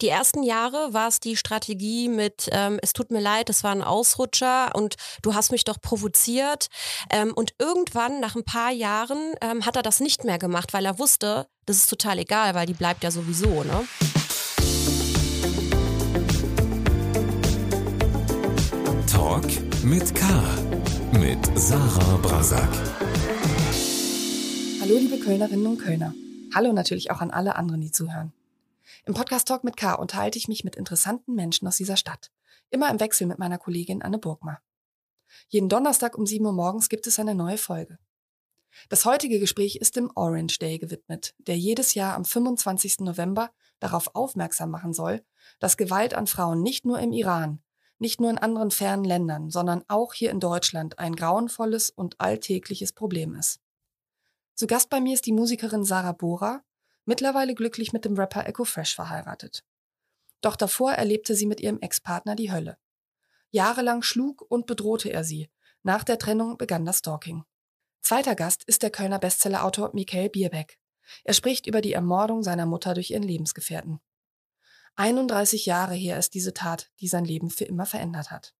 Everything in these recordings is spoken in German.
Die ersten Jahre war es die Strategie mit, ähm, es tut mir leid, es war ein Ausrutscher und du hast mich doch provoziert. Ähm, und irgendwann, nach ein paar Jahren, ähm, hat er das nicht mehr gemacht, weil er wusste, das ist total egal, weil die bleibt ja sowieso. Ne? Talk mit K. Mit Sarah Brasak. Hallo, liebe Kölnerinnen und Kölner. Hallo natürlich auch an alle anderen, die zuhören. Im Podcast Talk mit K unterhalte ich mich mit interessanten Menschen aus dieser Stadt. Immer im Wechsel mit meiner Kollegin Anne Burgmar. Jeden Donnerstag um 7 Uhr morgens gibt es eine neue Folge. Das heutige Gespräch ist dem Orange Day gewidmet, der jedes Jahr am 25. November darauf aufmerksam machen soll, dass Gewalt an Frauen nicht nur im Iran, nicht nur in anderen fernen Ländern, sondern auch hier in Deutschland ein grauenvolles und alltägliches Problem ist. Zu Gast bei mir ist die Musikerin Sarah Bora, mittlerweile glücklich mit dem Rapper Echo Fresh verheiratet. Doch davor erlebte sie mit ihrem Ex-Partner die Hölle. Jahrelang schlug und bedrohte er sie. Nach der Trennung begann das Stalking. Zweiter Gast ist der Kölner Bestsellerautor Michael Bierbeck. Er spricht über die Ermordung seiner Mutter durch ihren Lebensgefährten. 31 Jahre her ist diese Tat, die sein Leben für immer verändert hat.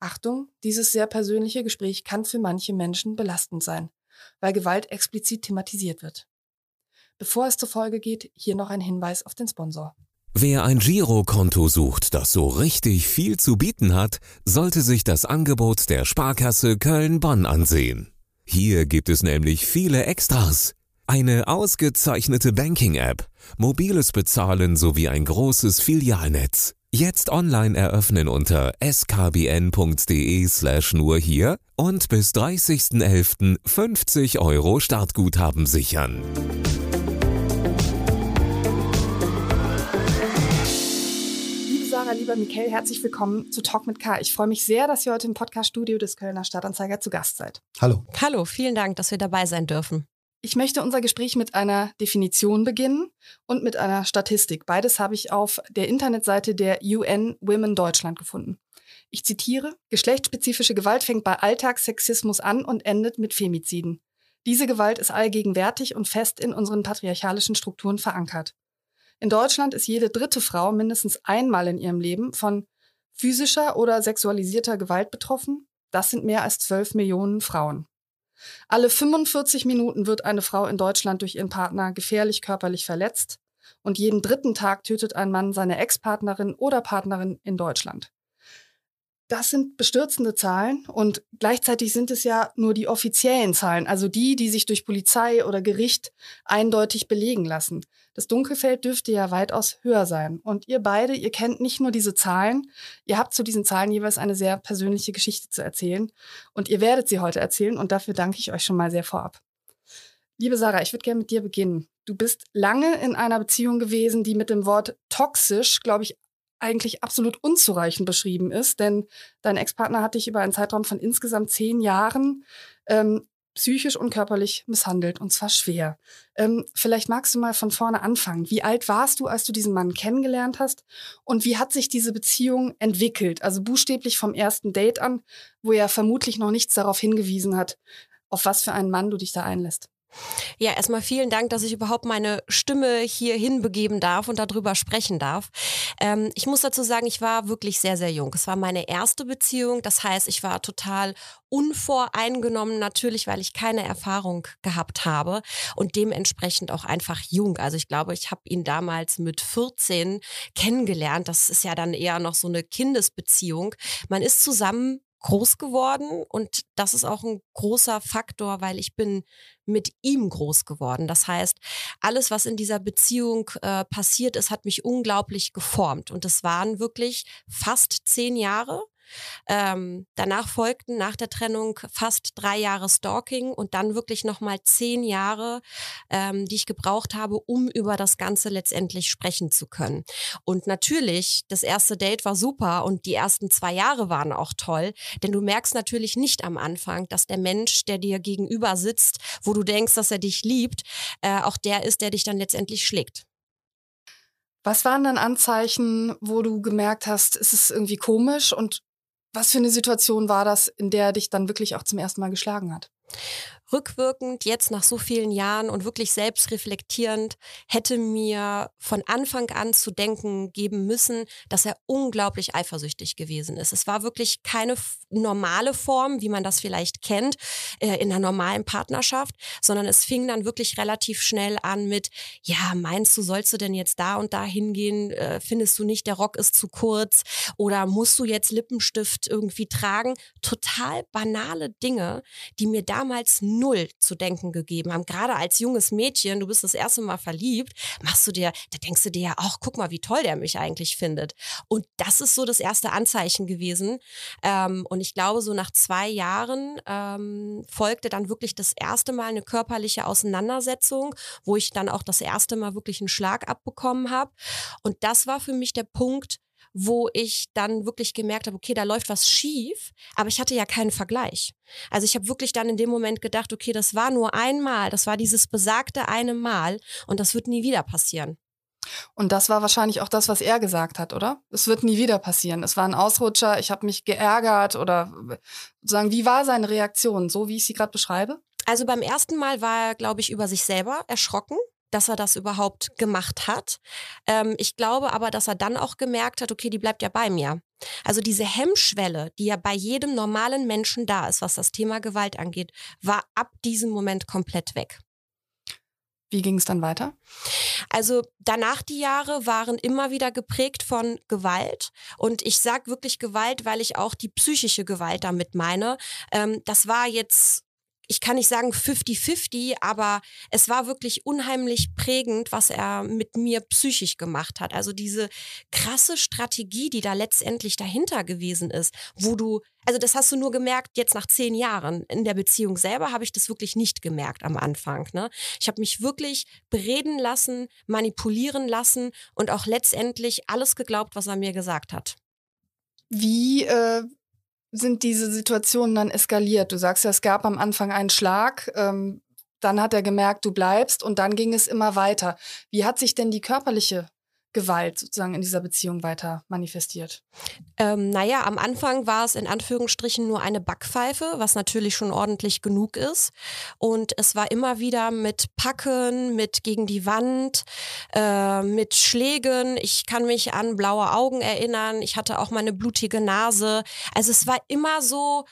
Achtung, dieses sehr persönliche Gespräch kann für manche Menschen belastend sein, weil Gewalt explizit thematisiert wird. Bevor es zur Folge geht, hier noch ein Hinweis auf den Sponsor. Wer ein Girokonto sucht, das so richtig viel zu bieten hat, sollte sich das Angebot der Sparkasse Köln-Bonn ansehen. Hier gibt es nämlich viele Extras. Eine ausgezeichnete Banking-App, mobiles Bezahlen sowie ein großes Filialnetz. Jetzt online eröffnen unter skbn.de slash nur hier und bis 30.11. 50 Euro Startguthaben sichern. Lieber Michael, herzlich willkommen zu Talk mit K. Ich freue mich sehr, dass ihr heute im Podcast-Studio des Kölner Stadtanzeiger zu Gast seid. Hallo. Hallo, vielen Dank, dass wir dabei sein dürfen. Ich möchte unser Gespräch mit einer Definition beginnen und mit einer Statistik. Beides habe ich auf der Internetseite der UN Women Deutschland gefunden. Ich zitiere, geschlechtsspezifische Gewalt fängt bei Alltagssexismus an und endet mit Femiziden. Diese Gewalt ist allgegenwärtig und fest in unseren patriarchalischen Strukturen verankert. In Deutschland ist jede dritte Frau mindestens einmal in ihrem Leben von physischer oder sexualisierter Gewalt betroffen. Das sind mehr als 12 Millionen Frauen. Alle 45 Minuten wird eine Frau in Deutschland durch ihren Partner gefährlich körperlich verletzt und jeden dritten Tag tötet ein Mann seine Ex-Partnerin oder Partnerin in Deutschland. Das sind bestürzende Zahlen und gleichzeitig sind es ja nur die offiziellen Zahlen, also die, die sich durch Polizei oder Gericht eindeutig belegen lassen. Das Dunkelfeld dürfte ja weitaus höher sein. Und ihr beide, ihr kennt nicht nur diese Zahlen, ihr habt zu diesen Zahlen jeweils eine sehr persönliche Geschichte zu erzählen und ihr werdet sie heute erzählen und dafür danke ich euch schon mal sehr vorab. Liebe Sarah, ich würde gerne mit dir beginnen. Du bist lange in einer Beziehung gewesen, die mit dem Wort toxisch, glaube ich, eigentlich absolut unzureichend beschrieben ist, denn dein Ex-Partner hat dich über einen Zeitraum von insgesamt zehn Jahren ähm, psychisch und körperlich misshandelt und zwar schwer. Ähm, vielleicht magst du mal von vorne anfangen. Wie alt warst du, als du diesen Mann kennengelernt hast und wie hat sich diese Beziehung entwickelt? Also buchstäblich vom ersten Date an, wo er vermutlich noch nichts darauf hingewiesen hat, auf was für einen Mann du dich da einlässt. Ja, erstmal vielen Dank, dass ich überhaupt meine Stimme hier hinbegeben darf und darüber sprechen darf. Ähm, ich muss dazu sagen, ich war wirklich sehr, sehr jung. Es war meine erste Beziehung. Das heißt, ich war total unvoreingenommen, natürlich, weil ich keine Erfahrung gehabt habe und dementsprechend auch einfach jung. Also ich glaube, ich habe ihn damals mit 14 kennengelernt. Das ist ja dann eher noch so eine Kindesbeziehung. Man ist zusammen groß geworden und das ist auch ein großer Faktor, weil ich bin mit ihm groß geworden. Das heißt, alles, was in dieser Beziehung äh, passiert ist, hat mich unglaublich geformt und es waren wirklich fast zehn Jahre ähm, danach folgten nach der Trennung fast drei Jahre Stalking und dann wirklich nochmal zehn Jahre, ähm, die ich gebraucht habe, um über das Ganze letztendlich sprechen zu können. Und natürlich, das erste Date war super und die ersten zwei Jahre waren auch toll, denn du merkst natürlich nicht am Anfang, dass der Mensch, der dir gegenüber sitzt, wo du denkst, dass er dich liebt, äh, auch der ist, der dich dann letztendlich schlägt. Was waren dann Anzeichen, wo du gemerkt hast, es ist irgendwie komisch und was für eine Situation war das, in der er dich dann wirklich auch zum ersten Mal geschlagen hat? Rückwirkend jetzt nach so vielen Jahren und wirklich selbst reflektierend hätte mir von Anfang an zu denken geben müssen, dass er unglaublich eifersüchtig gewesen ist. Es war wirklich keine normale Form, wie man das vielleicht kennt, äh, in einer normalen Partnerschaft, sondern es fing dann wirklich relativ schnell an mit, ja, meinst du, sollst du denn jetzt da und da hingehen? Äh, findest du nicht, der Rock ist zu kurz? Oder musst du jetzt Lippenstift irgendwie tragen? Total banale Dinge, die mir damals null zu denken gegeben haben. Gerade als junges Mädchen, du bist das erste Mal verliebt, machst du dir, da denkst du dir ja, ach, guck mal, wie toll der mich eigentlich findet. Und das ist so das erste Anzeichen gewesen. Ähm, und ich glaube, so nach zwei Jahren ähm, folgte dann wirklich das erste Mal eine körperliche Auseinandersetzung, wo ich dann auch das erste Mal wirklich einen Schlag abbekommen habe. Und das war für mich der Punkt, wo ich dann wirklich gemerkt habe, okay, da läuft was schief, aber ich hatte ja keinen Vergleich. Also ich habe wirklich dann in dem Moment gedacht, okay, das war nur einmal, das war dieses besagte eine Mal und das wird nie wieder passieren. Und das war wahrscheinlich auch das, was er gesagt hat, oder? Es wird nie wieder passieren. Es war ein Ausrutscher, ich habe mich geärgert oder sozusagen, wie war seine Reaktion, so wie ich sie gerade beschreibe? Also beim ersten Mal war er, glaube ich, über sich selber erschrocken dass er das überhaupt gemacht hat. Ähm, ich glaube aber, dass er dann auch gemerkt hat, okay, die bleibt ja bei mir. Also diese Hemmschwelle, die ja bei jedem normalen Menschen da ist, was das Thema Gewalt angeht, war ab diesem Moment komplett weg. Wie ging es dann weiter? Also danach die Jahre waren immer wieder geprägt von Gewalt. Und ich sage wirklich Gewalt, weil ich auch die psychische Gewalt damit meine. Ähm, das war jetzt ich kann nicht sagen 50-50, aber es war wirklich unheimlich prägend, was er mit mir psychisch gemacht hat. Also diese krasse Strategie, die da letztendlich dahinter gewesen ist, wo du, also das hast du nur gemerkt jetzt nach zehn Jahren. In der Beziehung selber habe ich das wirklich nicht gemerkt am Anfang. Ne? Ich habe mich wirklich bereden lassen, manipulieren lassen und auch letztendlich alles geglaubt, was er mir gesagt hat. Wie äh, sind diese Situationen dann eskaliert? Du sagst ja, es gab am Anfang einen Schlag, ähm, dann hat er gemerkt, du bleibst und dann ging es immer weiter. Wie hat sich denn die körperliche Gewalt sozusagen in dieser Beziehung weiter manifestiert? Ähm, naja, am Anfang war es in Anführungsstrichen nur eine Backpfeife, was natürlich schon ordentlich genug ist. Und es war immer wieder mit Packen, mit gegen die Wand, äh, mit Schlägen. Ich kann mich an blaue Augen erinnern. Ich hatte auch mal eine blutige Nase. Also es war immer so,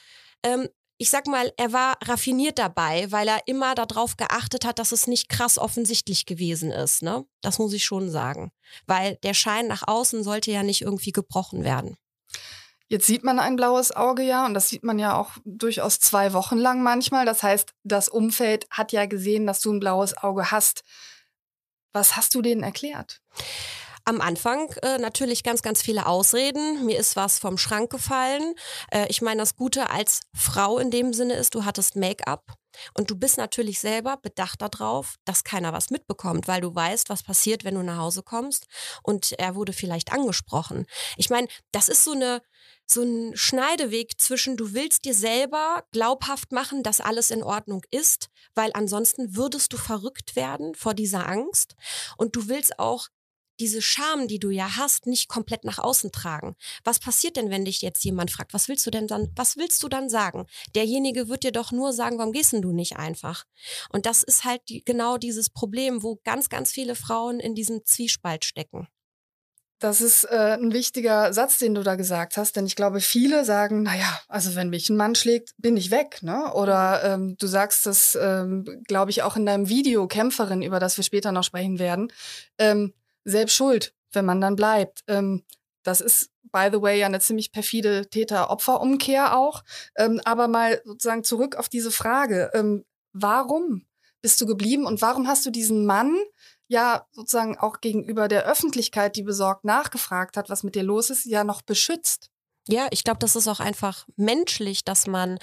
ähm, ich sag mal, er war raffiniert dabei, weil er immer darauf geachtet hat, dass es nicht krass offensichtlich gewesen ist. Ne? Das muss ich schon sagen. Weil der Schein nach außen sollte ja nicht irgendwie gebrochen werden. Jetzt sieht man ein blaues Auge ja und das sieht man ja auch durchaus zwei Wochen lang manchmal. Das heißt, das Umfeld hat ja gesehen, dass du ein blaues Auge hast. Was hast du denen erklärt? Am Anfang äh, natürlich ganz, ganz viele Ausreden. Mir ist was vom Schrank gefallen. Äh, ich meine, das Gute als Frau in dem Sinne ist, du hattest Make-up. Und du bist natürlich selber bedacht darauf, dass keiner was mitbekommt, weil du weißt, was passiert, wenn du nach Hause kommst. Und er wurde vielleicht angesprochen. Ich meine, das ist so eine, so ein Schneideweg zwischen, du willst dir selber glaubhaft machen, dass alles in Ordnung ist, weil ansonsten würdest du verrückt werden vor dieser Angst. Und du willst auch diese Scham, die du ja hast, nicht komplett nach außen tragen. Was passiert denn, wenn dich jetzt jemand fragt, was willst du denn dann, was willst du dann sagen? Derjenige wird dir doch nur sagen, warum gehst denn du nicht einfach? Und das ist halt die, genau dieses Problem, wo ganz, ganz viele Frauen in diesem Zwiespalt stecken. Das ist äh, ein wichtiger Satz, den du da gesagt hast, denn ich glaube, viele sagen, naja, also wenn mich ein Mann schlägt, bin ich weg, ne? Oder ähm, du sagst das, ähm, glaube ich, auch in deinem Video Kämpferin, über das wir später noch sprechen werden. Ähm, selbst schuld, wenn man dann bleibt. Ähm, das ist, by the way, ja eine ziemlich perfide Täter-Opfer-Umkehr auch. Ähm, aber mal sozusagen zurück auf diese Frage. Ähm, warum bist du geblieben und warum hast du diesen Mann ja sozusagen auch gegenüber der Öffentlichkeit, die besorgt nachgefragt hat, was mit dir los ist, ja noch beschützt? Ja, ich glaube, das ist auch einfach menschlich, dass man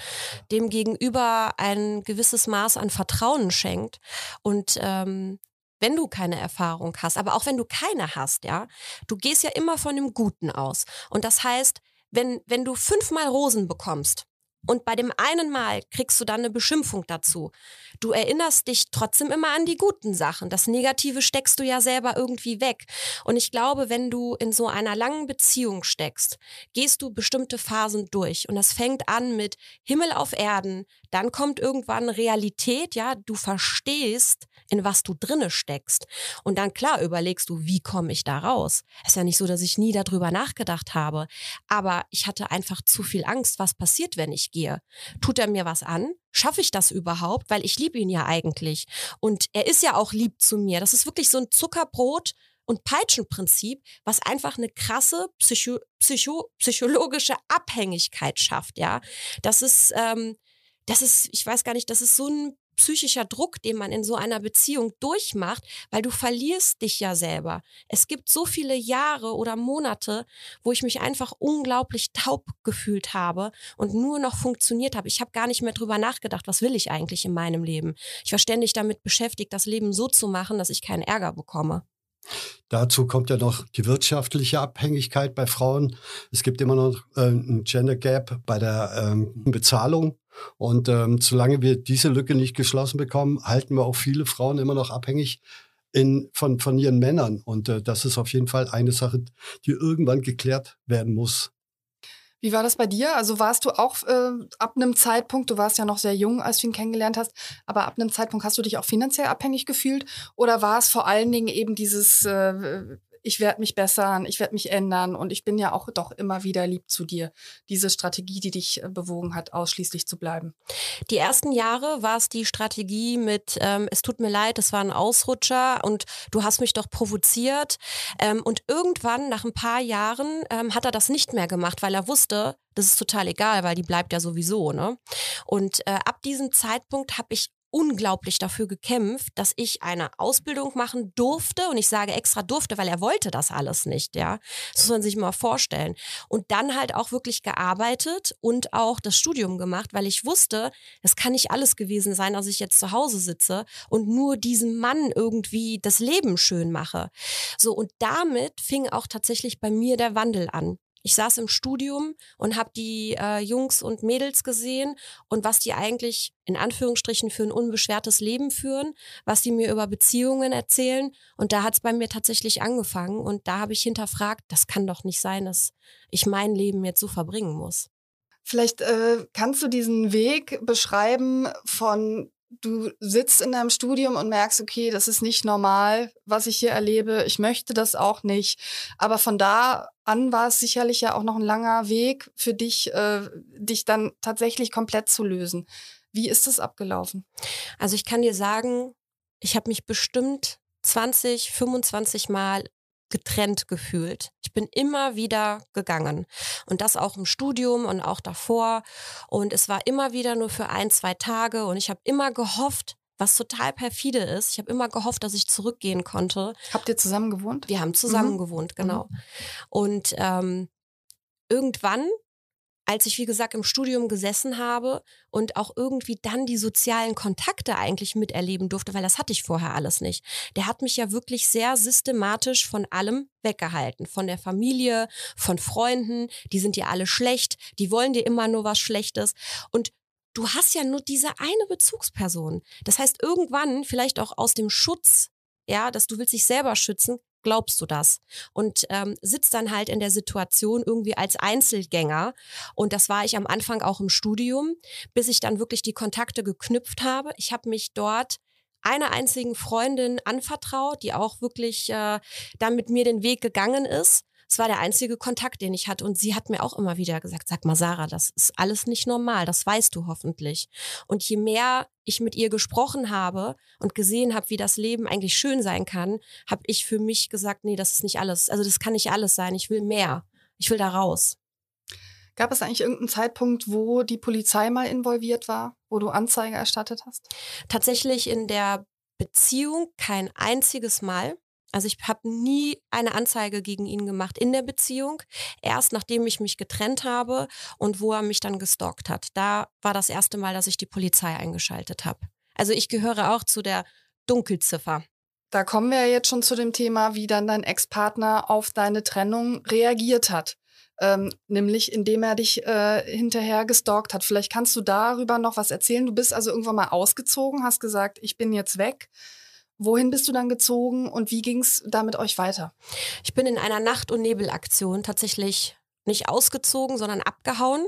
dem Gegenüber ein gewisses Maß an Vertrauen schenkt und ähm, wenn du keine Erfahrung hast, aber auch wenn du keine hast, ja, du gehst ja immer von dem Guten aus. Und das heißt, wenn, wenn du fünfmal Rosen bekommst, Und bei dem einen Mal kriegst du dann eine Beschimpfung dazu. Du erinnerst dich trotzdem immer an die guten Sachen. Das Negative steckst du ja selber irgendwie weg. Und ich glaube, wenn du in so einer langen Beziehung steckst, gehst du bestimmte Phasen durch. Und das fängt an mit Himmel auf Erden. Dann kommt irgendwann Realität, ja. Du verstehst, in was du drinne steckst. Und dann klar überlegst du, wie komme ich da raus? ist ja nicht so, dass ich nie darüber nachgedacht habe. Aber ich hatte einfach zu viel Angst, was passiert, wenn ich gehe. Tut er mir was an? Schaffe ich das überhaupt? Weil ich liebe ihn ja eigentlich. Und er ist ja auch lieb zu mir. Das ist wirklich so ein Zuckerbrot und Peitschenprinzip, was einfach eine krasse Psycho Psycho psychologische Abhängigkeit schafft, ja. Das ist, ähm, das ist, ich weiß gar nicht, das ist so ein psychischer Druck, den man in so einer Beziehung durchmacht, weil du verlierst dich ja selber. Es gibt so viele Jahre oder Monate, wo ich mich einfach unglaublich taub gefühlt habe und nur noch funktioniert habe. Ich habe gar nicht mehr drüber nachgedacht, was will ich eigentlich in meinem Leben. Ich war ständig damit beschäftigt, das Leben so zu machen, dass ich keinen Ärger bekomme. Dazu kommt ja noch die wirtschaftliche Abhängigkeit bei Frauen. Es gibt immer noch äh, ein Gender Gap bei der ähm, Bezahlung. Und ähm, solange wir diese Lücke nicht geschlossen bekommen, halten wir auch viele Frauen immer noch abhängig in, von, von ihren Männern. Und äh, das ist auf jeden Fall eine Sache, die irgendwann geklärt werden muss. Wie war das bei dir? Also warst du auch äh, ab einem Zeitpunkt, du warst ja noch sehr jung, als du ihn kennengelernt hast, aber ab einem Zeitpunkt hast du dich auch finanziell abhängig gefühlt? Oder war es vor allen Dingen eben dieses, äh, ich werde mich bessern, ich werde mich ändern und ich bin ja auch doch immer wieder lieb zu dir. Diese Strategie, die dich äh, bewogen hat, ausschließlich zu bleiben. Die ersten Jahre war es die Strategie mit, ähm, es tut mir leid, es war ein Ausrutscher und du hast mich doch provoziert. Ähm, und irgendwann, nach ein paar Jahren, ähm, hat er das nicht mehr gemacht, weil er wusste, das ist total egal, weil die bleibt ja sowieso. Ne? Und äh, ab diesem Zeitpunkt habe ich unglaublich dafür gekämpft, dass ich eine Ausbildung machen durfte. Und ich sage extra durfte, weil er wollte das alles nicht, ja. Das muss man sich mal vorstellen. Und dann halt auch wirklich gearbeitet und auch das Studium gemacht, weil ich wusste, das kann nicht alles gewesen sein, dass ich jetzt zu Hause sitze und nur diesem Mann irgendwie das Leben schön mache. So, und damit fing auch tatsächlich bei mir der Wandel an. Ich saß im Studium und habe die äh, Jungs und Mädels gesehen und was die eigentlich in Anführungsstrichen für ein unbeschwertes Leben führen, was die mir über Beziehungen erzählen. Und da hat es bei mir tatsächlich angefangen und da habe ich hinterfragt, das kann doch nicht sein, dass ich mein Leben jetzt so verbringen muss. Vielleicht äh, kannst du diesen Weg beschreiben von du sitzt in deinem Studium und merkst, okay, das ist nicht normal, was ich hier erlebe. Ich möchte das auch nicht. Aber von da an war es sicherlich ja auch noch ein langer Weg für dich, äh, dich dann tatsächlich komplett zu lösen. Wie ist das abgelaufen? Also ich kann dir sagen, ich habe mich bestimmt 20, 25 Mal getrennt gefühlt. Ich bin immer wieder gegangen. Und das auch im Studium und auch davor. Und es war immer wieder nur für ein, zwei Tage. Und ich habe immer gehofft, was total perfide ist. Ich habe immer gehofft, dass ich zurückgehen konnte. Habt ihr zusammen gewohnt? Wir haben zusammen mhm. gewohnt, genau. Mhm. Und ähm, irgendwann als ich, wie gesagt, im Studium gesessen habe und auch irgendwie dann die sozialen Kontakte eigentlich miterleben durfte, weil das hatte ich vorher alles nicht. Der hat mich ja wirklich sehr systematisch von allem weggehalten. Von der Familie, von Freunden, die sind dir alle schlecht, die wollen dir immer nur was Schlechtes. Und du hast ja nur diese eine Bezugsperson. Das heißt, irgendwann, vielleicht auch aus dem Schutz, ja, dass du willst dich selber schützen, glaubst du das? Und ähm, sitzt dann halt in der Situation irgendwie als Einzelgänger. Und das war ich am Anfang auch im Studium, bis ich dann wirklich die Kontakte geknüpft habe. Ich habe mich dort einer einzigen Freundin anvertraut, die auch wirklich äh, dann mit mir den Weg gegangen ist. Es war der einzige Kontakt, den ich hatte. Und sie hat mir auch immer wieder gesagt, sag mal, Sarah, das ist alles nicht normal. Das weißt du hoffentlich. Und je mehr ich mit ihr gesprochen habe und gesehen habe, wie das Leben eigentlich schön sein kann, habe ich für mich gesagt, nee, das ist nicht alles. Also das kann nicht alles sein. Ich will mehr. Ich will da raus. Gab es eigentlich irgendeinen Zeitpunkt, wo die Polizei mal involviert war, wo du Anzeige erstattet hast? Tatsächlich in der Beziehung kein einziges Mal. Also ich habe nie eine Anzeige gegen ihn gemacht in der Beziehung. Erst nachdem ich mich getrennt habe und wo er mich dann gestalkt hat. Da war das erste Mal, dass ich die Polizei eingeschaltet habe. Also ich gehöre auch zu der Dunkelziffer. Da kommen wir jetzt schon zu dem Thema, wie dann dein Ex-Partner auf deine Trennung reagiert hat. ähm, nämlich indem er dich äh, hinterher gestalkt hat. Vielleicht kannst du darüber noch was erzählen. Du bist also irgendwann mal ausgezogen, hast gesagt, ich bin jetzt weg. Wohin bist du dann gezogen und wie ging es da mit euch weiter? Ich bin in einer Nacht- und Nebelaktion tatsächlich nicht ausgezogen, sondern abgehauen.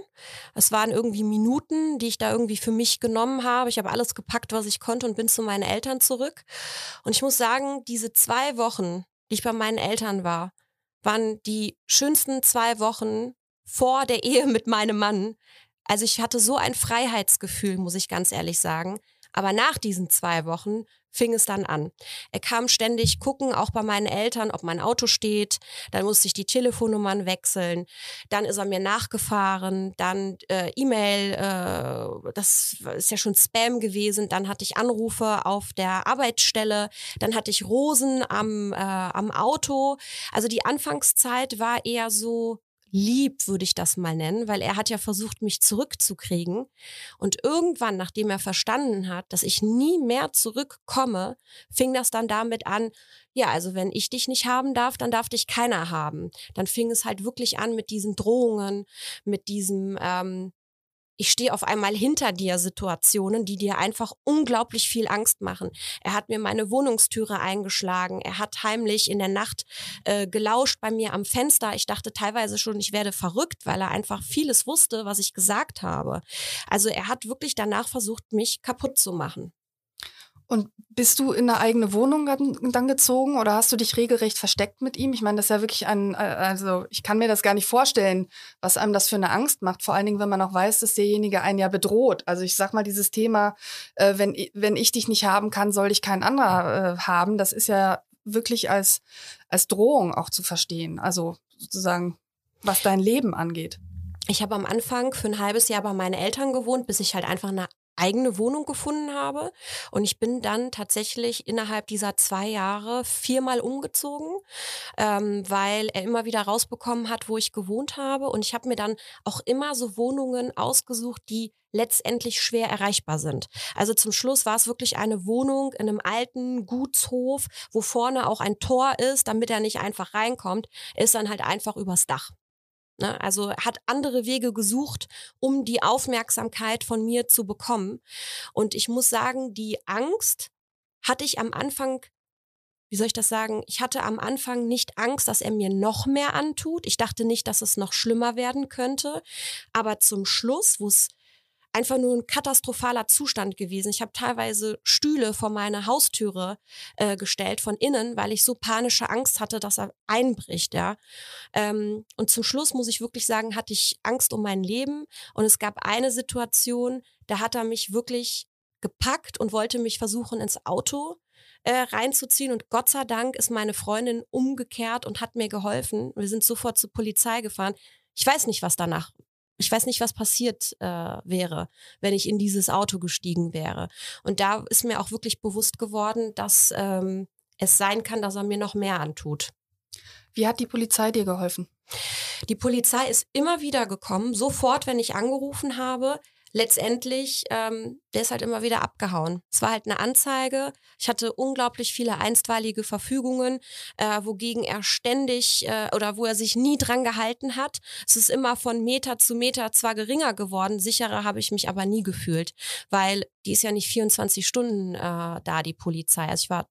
Es waren irgendwie Minuten, die ich da irgendwie für mich genommen habe. Ich habe alles gepackt, was ich konnte und bin zu meinen Eltern zurück. Und ich muss sagen, diese zwei Wochen, die ich bei meinen Eltern war, waren die schönsten zwei Wochen vor der Ehe mit meinem Mann. Also ich hatte so ein Freiheitsgefühl, muss ich ganz ehrlich sagen. Aber nach diesen zwei Wochen fing es dann an. Er kam ständig gucken, auch bei meinen Eltern, ob mein Auto steht. Dann musste ich die Telefonnummern wechseln. Dann ist er mir nachgefahren. Dann äh, E-Mail, äh, das ist ja schon Spam gewesen. Dann hatte ich Anrufe auf der Arbeitsstelle. Dann hatte ich Rosen am, äh, am Auto. Also die Anfangszeit war eher so, lieb, würde ich das mal nennen, weil er hat ja versucht, mich zurückzukriegen. Und irgendwann, nachdem er verstanden hat, dass ich nie mehr zurückkomme, fing das dann damit an, ja, also wenn ich dich nicht haben darf, dann darf dich keiner haben. Dann fing es halt wirklich an mit diesen Drohungen, mit diesem, ähm, ich stehe auf einmal hinter dir Situationen, die dir einfach unglaublich viel Angst machen. Er hat mir meine Wohnungstüre eingeschlagen. Er hat heimlich in der Nacht äh, gelauscht bei mir am Fenster. Ich dachte teilweise schon, ich werde verrückt, weil er einfach vieles wusste, was ich gesagt habe. Also er hat wirklich danach versucht, mich kaputt zu machen. Und bist du in eine eigene Wohnung dann gezogen oder hast du dich regelrecht versteckt mit ihm? Ich meine, das ist ja wirklich ein, äh, also ich kann mir das gar nicht vorstellen, was einem das für eine Angst macht. Vor allen Dingen, wenn man auch weiß, dass derjenige einen ja bedroht. Also ich sag mal, dieses Thema, äh, wenn, wenn ich dich nicht haben kann, soll ich kein anderer äh, haben, das ist ja wirklich als, als Drohung auch zu verstehen. Also sozusagen, was dein Leben angeht. Ich habe am Anfang für ein halbes Jahr bei meinen Eltern gewohnt, bis ich halt einfach eine eigene Wohnung gefunden habe. Und ich bin dann tatsächlich innerhalb dieser zwei Jahre viermal umgezogen, ähm, weil er immer wieder rausbekommen hat, wo ich gewohnt habe. Und ich habe mir dann auch immer so Wohnungen ausgesucht, die letztendlich schwer erreichbar sind. Also zum Schluss war es wirklich eine Wohnung in einem alten Gutshof, wo vorne auch ein Tor ist, damit er nicht einfach reinkommt. Ist dann halt einfach übers Dach. Ne? Also hat andere Wege gesucht, um die Aufmerksamkeit von mir zu bekommen. Und ich muss sagen, die Angst hatte ich am Anfang wie soll ich das sagen? Ich hatte am Anfang nicht Angst, dass er mir noch mehr antut. Ich dachte nicht, dass es noch schlimmer werden könnte. Aber zum Schluss, wo es einfach nur ein katastrophaler Zustand gewesen. Ich habe teilweise Stühle vor meine Haustüre äh, gestellt von innen, weil ich so panische Angst hatte, dass er einbricht, ja. Ähm, und zum Schluss muss ich wirklich sagen, hatte ich Angst um mein Leben. Und es gab eine Situation, da hat er mich wirklich gepackt und wollte mich versuchen ins Auto äh, reinzuziehen. Und Gott sei Dank ist meine Freundin umgekehrt und hat mir geholfen. Wir sind sofort zur Polizei gefahren. Ich weiß nicht, was danach ich weiß nicht, was passiert äh, wäre, wenn ich in dieses Auto gestiegen wäre. Und da ist mir auch wirklich bewusst geworden, dass ähm, es sein kann, dass er mir noch mehr antut. Wie hat die Polizei dir geholfen? Die Polizei ist immer wieder gekommen, sofort, wenn ich angerufen habe letztendlich, ähm, der ist halt immer wieder abgehauen. Es war halt eine Anzeige. Ich hatte unglaublich viele einstweilige Verfügungen, äh, wogegen er ständig äh, oder wo er sich nie dran gehalten hat. Es ist immer von Meter zu Meter zwar geringer geworden, sicherer habe ich mich aber nie gefühlt, weil die ist ja nicht 24 Stunden äh, da, die Polizei. Also ich war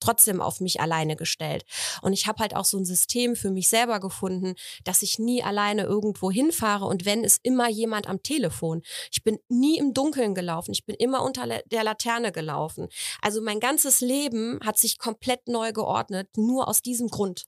trotzdem auf mich alleine gestellt. Und ich habe halt auch so ein System für mich selber gefunden, dass ich nie alleine irgendwo hinfahre und wenn ist immer jemand am Telefon. Ich bin nie im Dunkeln gelaufen, ich bin immer unter der Laterne gelaufen. Also mein ganzes Leben hat sich komplett neu geordnet, nur aus diesem Grund.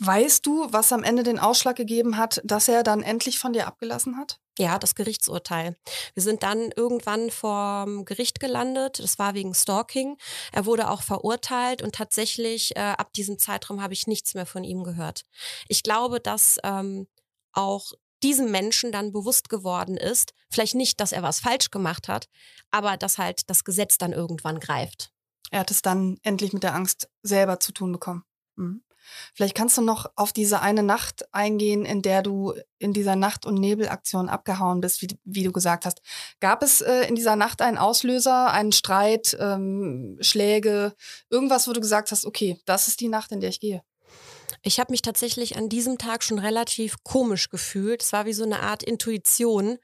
Weißt du, was am Ende den Ausschlag gegeben hat, dass er dann endlich von dir abgelassen hat? Ja, das Gerichtsurteil. Wir sind dann irgendwann vorm Gericht gelandet. Das war wegen Stalking. Er wurde auch verurteilt und tatsächlich äh, ab diesem Zeitraum habe ich nichts mehr von ihm gehört. Ich glaube, dass ähm, auch diesem Menschen dann bewusst geworden ist, vielleicht nicht, dass er was falsch gemacht hat, aber dass halt das Gesetz dann irgendwann greift. Er hat es dann endlich mit der Angst selber zu tun bekommen. Mhm. Vielleicht kannst du noch auf diese eine Nacht eingehen, in der du in dieser Nacht- und Nebelaktion abgehauen bist, wie, wie du gesagt hast. Gab es äh, in dieser Nacht einen Auslöser, einen Streit, ähm, Schläge, irgendwas, wo du gesagt hast, okay, das ist die Nacht, in der ich gehe? Ich habe mich tatsächlich an diesem Tag schon relativ komisch gefühlt. Es war wie so eine Art Intuition,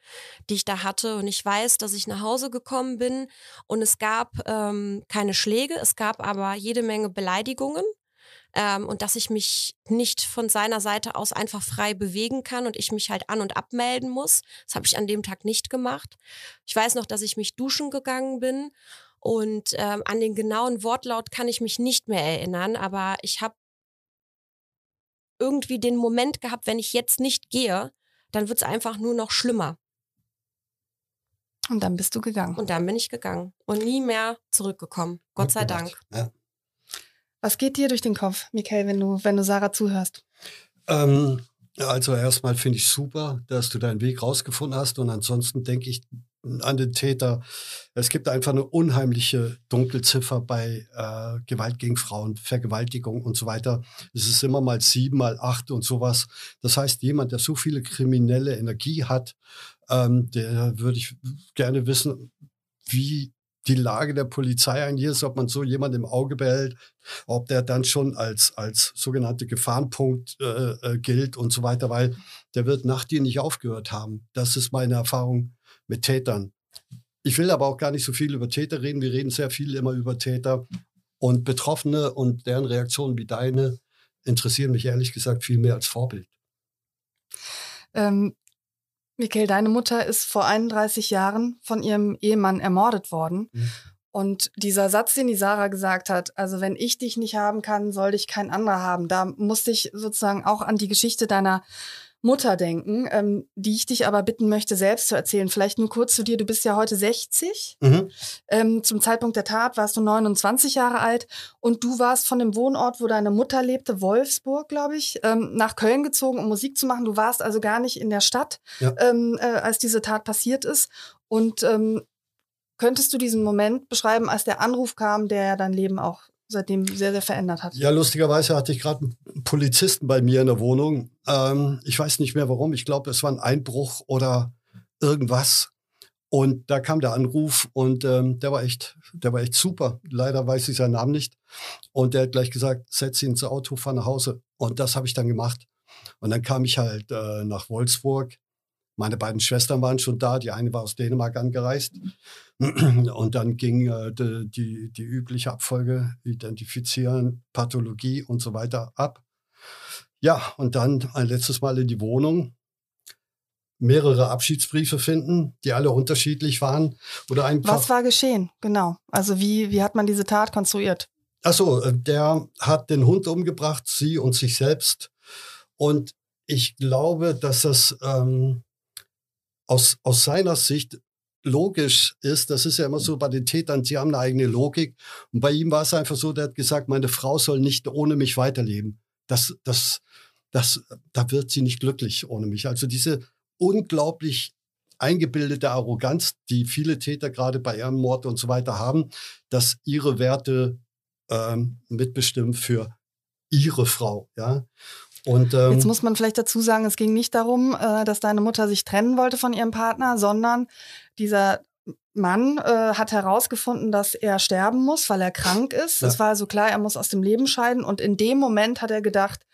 die ich da hatte. Und ich weiß, dass ich nach Hause gekommen bin und es gab ähm, keine Schläge, es gab aber jede Menge Beleidigungen. Ähm, und dass ich mich nicht von seiner Seite aus einfach frei bewegen kann und ich mich halt an und abmelden muss. Das habe ich an dem Tag nicht gemacht. Ich weiß noch, dass ich mich duschen gegangen bin und ähm, an den genauen Wortlaut kann ich mich nicht mehr erinnern, aber ich habe irgendwie den Moment gehabt, wenn ich jetzt nicht gehe, dann wird es einfach nur noch schlimmer. Und dann bist du gegangen. Und dann bin ich gegangen und nie mehr zurückgekommen. Gott sei Dank. Ja. Was geht dir durch den Kopf, Michael, wenn du, wenn du Sarah zuhörst? Ähm, also erstmal finde ich super, dass du deinen Weg rausgefunden hast. Und ansonsten denke ich, an den Täter. Es gibt einfach eine unheimliche Dunkelziffer bei äh, Gewalt gegen Frauen, Vergewaltigung und so weiter. Es ist immer mal sieben, mal acht und sowas. Das heißt, jemand, der so viele kriminelle Energie hat, ähm, der würde ich gerne wissen, wie die Lage der Polizei eigentlich ist, ob man so jemand im Auge behält, ob der dann schon als, als sogenannte Gefahrenpunkt äh, äh, gilt und so weiter, weil der wird nach dir nicht aufgehört haben. Das ist meine Erfahrung mit Tätern. Ich will aber auch gar nicht so viel über Täter reden. Wir reden sehr viel immer über Täter. Und Betroffene und deren Reaktionen wie deine interessieren mich ehrlich gesagt viel mehr als Vorbild. Ähm, Michael, deine Mutter ist vor 31 Jahren von ihrem Ehemann ermordet worden. Mhm. Und dieser Satz, den die Sarah gesagt hat, also wenn ich dich nicht haben kann, soll dich kein anderer haben, da musste ich sozusagen auch an die Geschichte deiner Mutter denken, ähm, die ich dich aber bitten möchte, selbst zu erzählen. Vielleicht nur kurz zu dir. Du bist ja heute 60. Mhm. Ähm, zum Zeitpunkt der Tat warst du 29 Jahre alt und du warst von dem Wohnort, wo deine Mutter lebte, Wolfsburg, glaube ich, ähm, nach Köln gezogen, um Musik zu machen. Du warst also gar nicht in der Stadt, ja. ähm, äh, als diese Tat passiert ist. Und ähm, könntest du diesen Moment beschreiben, als der Anruf kam, der ja dein Leben auch seitdem sehr, sehr verändert hat. Ja, lustigerweise hatte ich gerade einen Polizisten bei mir in der Wohnung. Ähm, ich weiß nicht mehr warum. Ich glaube, es war ein Einbruch oder irgendwas. Und da kam der Anruf und ähm, der war echt, der war echt super. Leider weiß ich seinen Namen nicht. Und der hat gleich gesagt, setz ihn ins Auto, fahr nach Hause. Und das habe ich dann gemacht. Und dann kam ich halt äh, nach Wolfsburg meine beiden Schwestern waren schon da. Die eine war aus Dänemark angereist. Und dann ging äh, die, die, die übliche Abfolge, identifizieren, Pathologie und so weiter ab. Ja, und dann ein letztes Mal in die Wohnung mehrere Abschiedsbriefe finden, die alle unterschiedlich waren. Oder einfach Was war geschehen? Genau. Also wie, wie hat man diese Tat konstruiert? Achso, äh, der hat den Hund umgebracht, sie und sich selbst. Und ich glaube, dass das ähm, aus, aus seiner Sicht logisch ist, das ist ja immer so bei den Tätern, sie haben eine eigene Logik. Und bei ihm war es einfach so, der hat gesagt, meine Frau soll nicht ohne mich weiterleben. Das, das, das, da wird sie nicht glücklich ohne mich. Also diese unglaublich eingebildete Arroganz, die viele Täter gerade bei Ehrenmord und so weiter haben, dass ihre Werte ähm, mitbestimmen für ihre Frau. Ja? Und, ähm, Jetzt muss man vielleicht dazu sagen, es ging nicht darum, äh, dass deine Mutter sich trennen wollte von ihrem Partner, sondern dieser Mann äh, hat herausgefunden, dass er sterben muss, weil er krank ist. Es war also klar, er muss aus dem Leben scheiden. Und in dem Moment hat er gedacht,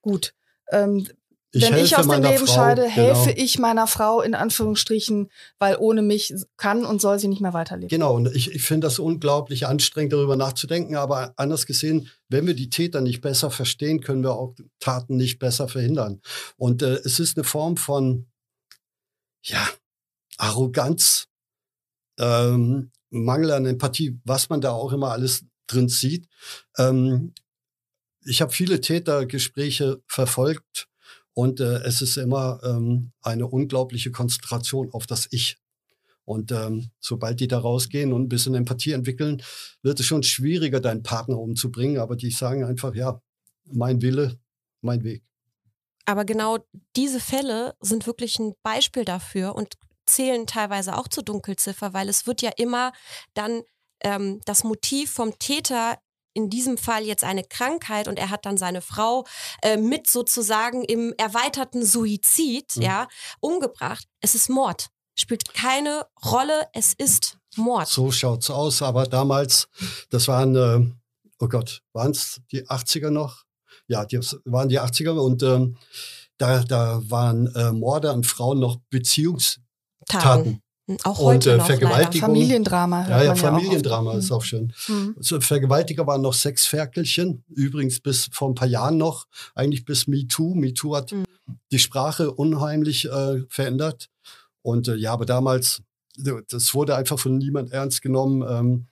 gut, ähm, ich Wenn ich aus dem Leben Frau, scheide, helfe genau. ich meiner Frau in Anführungsstrichen, weil ohne mich kann und soll sie nicht mehr weiterleben. Genau, und ich, ich finde das unglaublich anstrengend, darüber nachzudenken. Aber anders gesehen, wenn wir die Täter nicht besser verstehen, können wir auch Taten nicht besser verhindern. Und äh, es ist eine Form von, ja, Arroganz, ähm, Mangel an Empathie, was man da auch immer alles drin sieht. Ähm, ich habe viele Tätergespräche verfolgt und äh, es ist immer ähm, eine unglaubliche Konzentration auf das Ich. Und ähm, sobald die da rausgehen und ein bisschen Empathie entwickeln, wird es schon schwieriger, deinen Partner umzubringen. Aber die sagen einfach, ja, mein Wille, mein Weg. Aber genau diese Fälle sind wirklich ein Beispiel dafür und zählen teilweise auch zur Dunkelziffer, weil es wird ja immer dann ähm, das Motiv vom Täter in diesem Fall jetzt eine Krankheit und er hat dann seine Frau äh, mit sozusagen im erweiterten Suizid, mhm. ja, umgebracht. Es ist Mord. Spielt keine Rolle, es ist Mord. So schaut's aus, aber damals, das waren, äh, oh Gott, waren es die 80er noch? Ja, das waren die 80er und ähm, da, da waren äh, Morde an Frauen noch Beziehungstaten. Taten. Auch heute und äh, noch, Vergewaltigung. Familiendrama. Ja, ja, Familiendrama auch oft. ist auch schön. Mhm. So, Vergewaltiger waren noch Sexferkelchen, übrigens bis vor ein paar Jahren noch, eigentlich bis MeToo. MeToo hat Mhm. die Sprache unheimlich äh, verändert. Und äh, ja, aber damals, das wurde einfach von niemand ernst genommen. Ähm,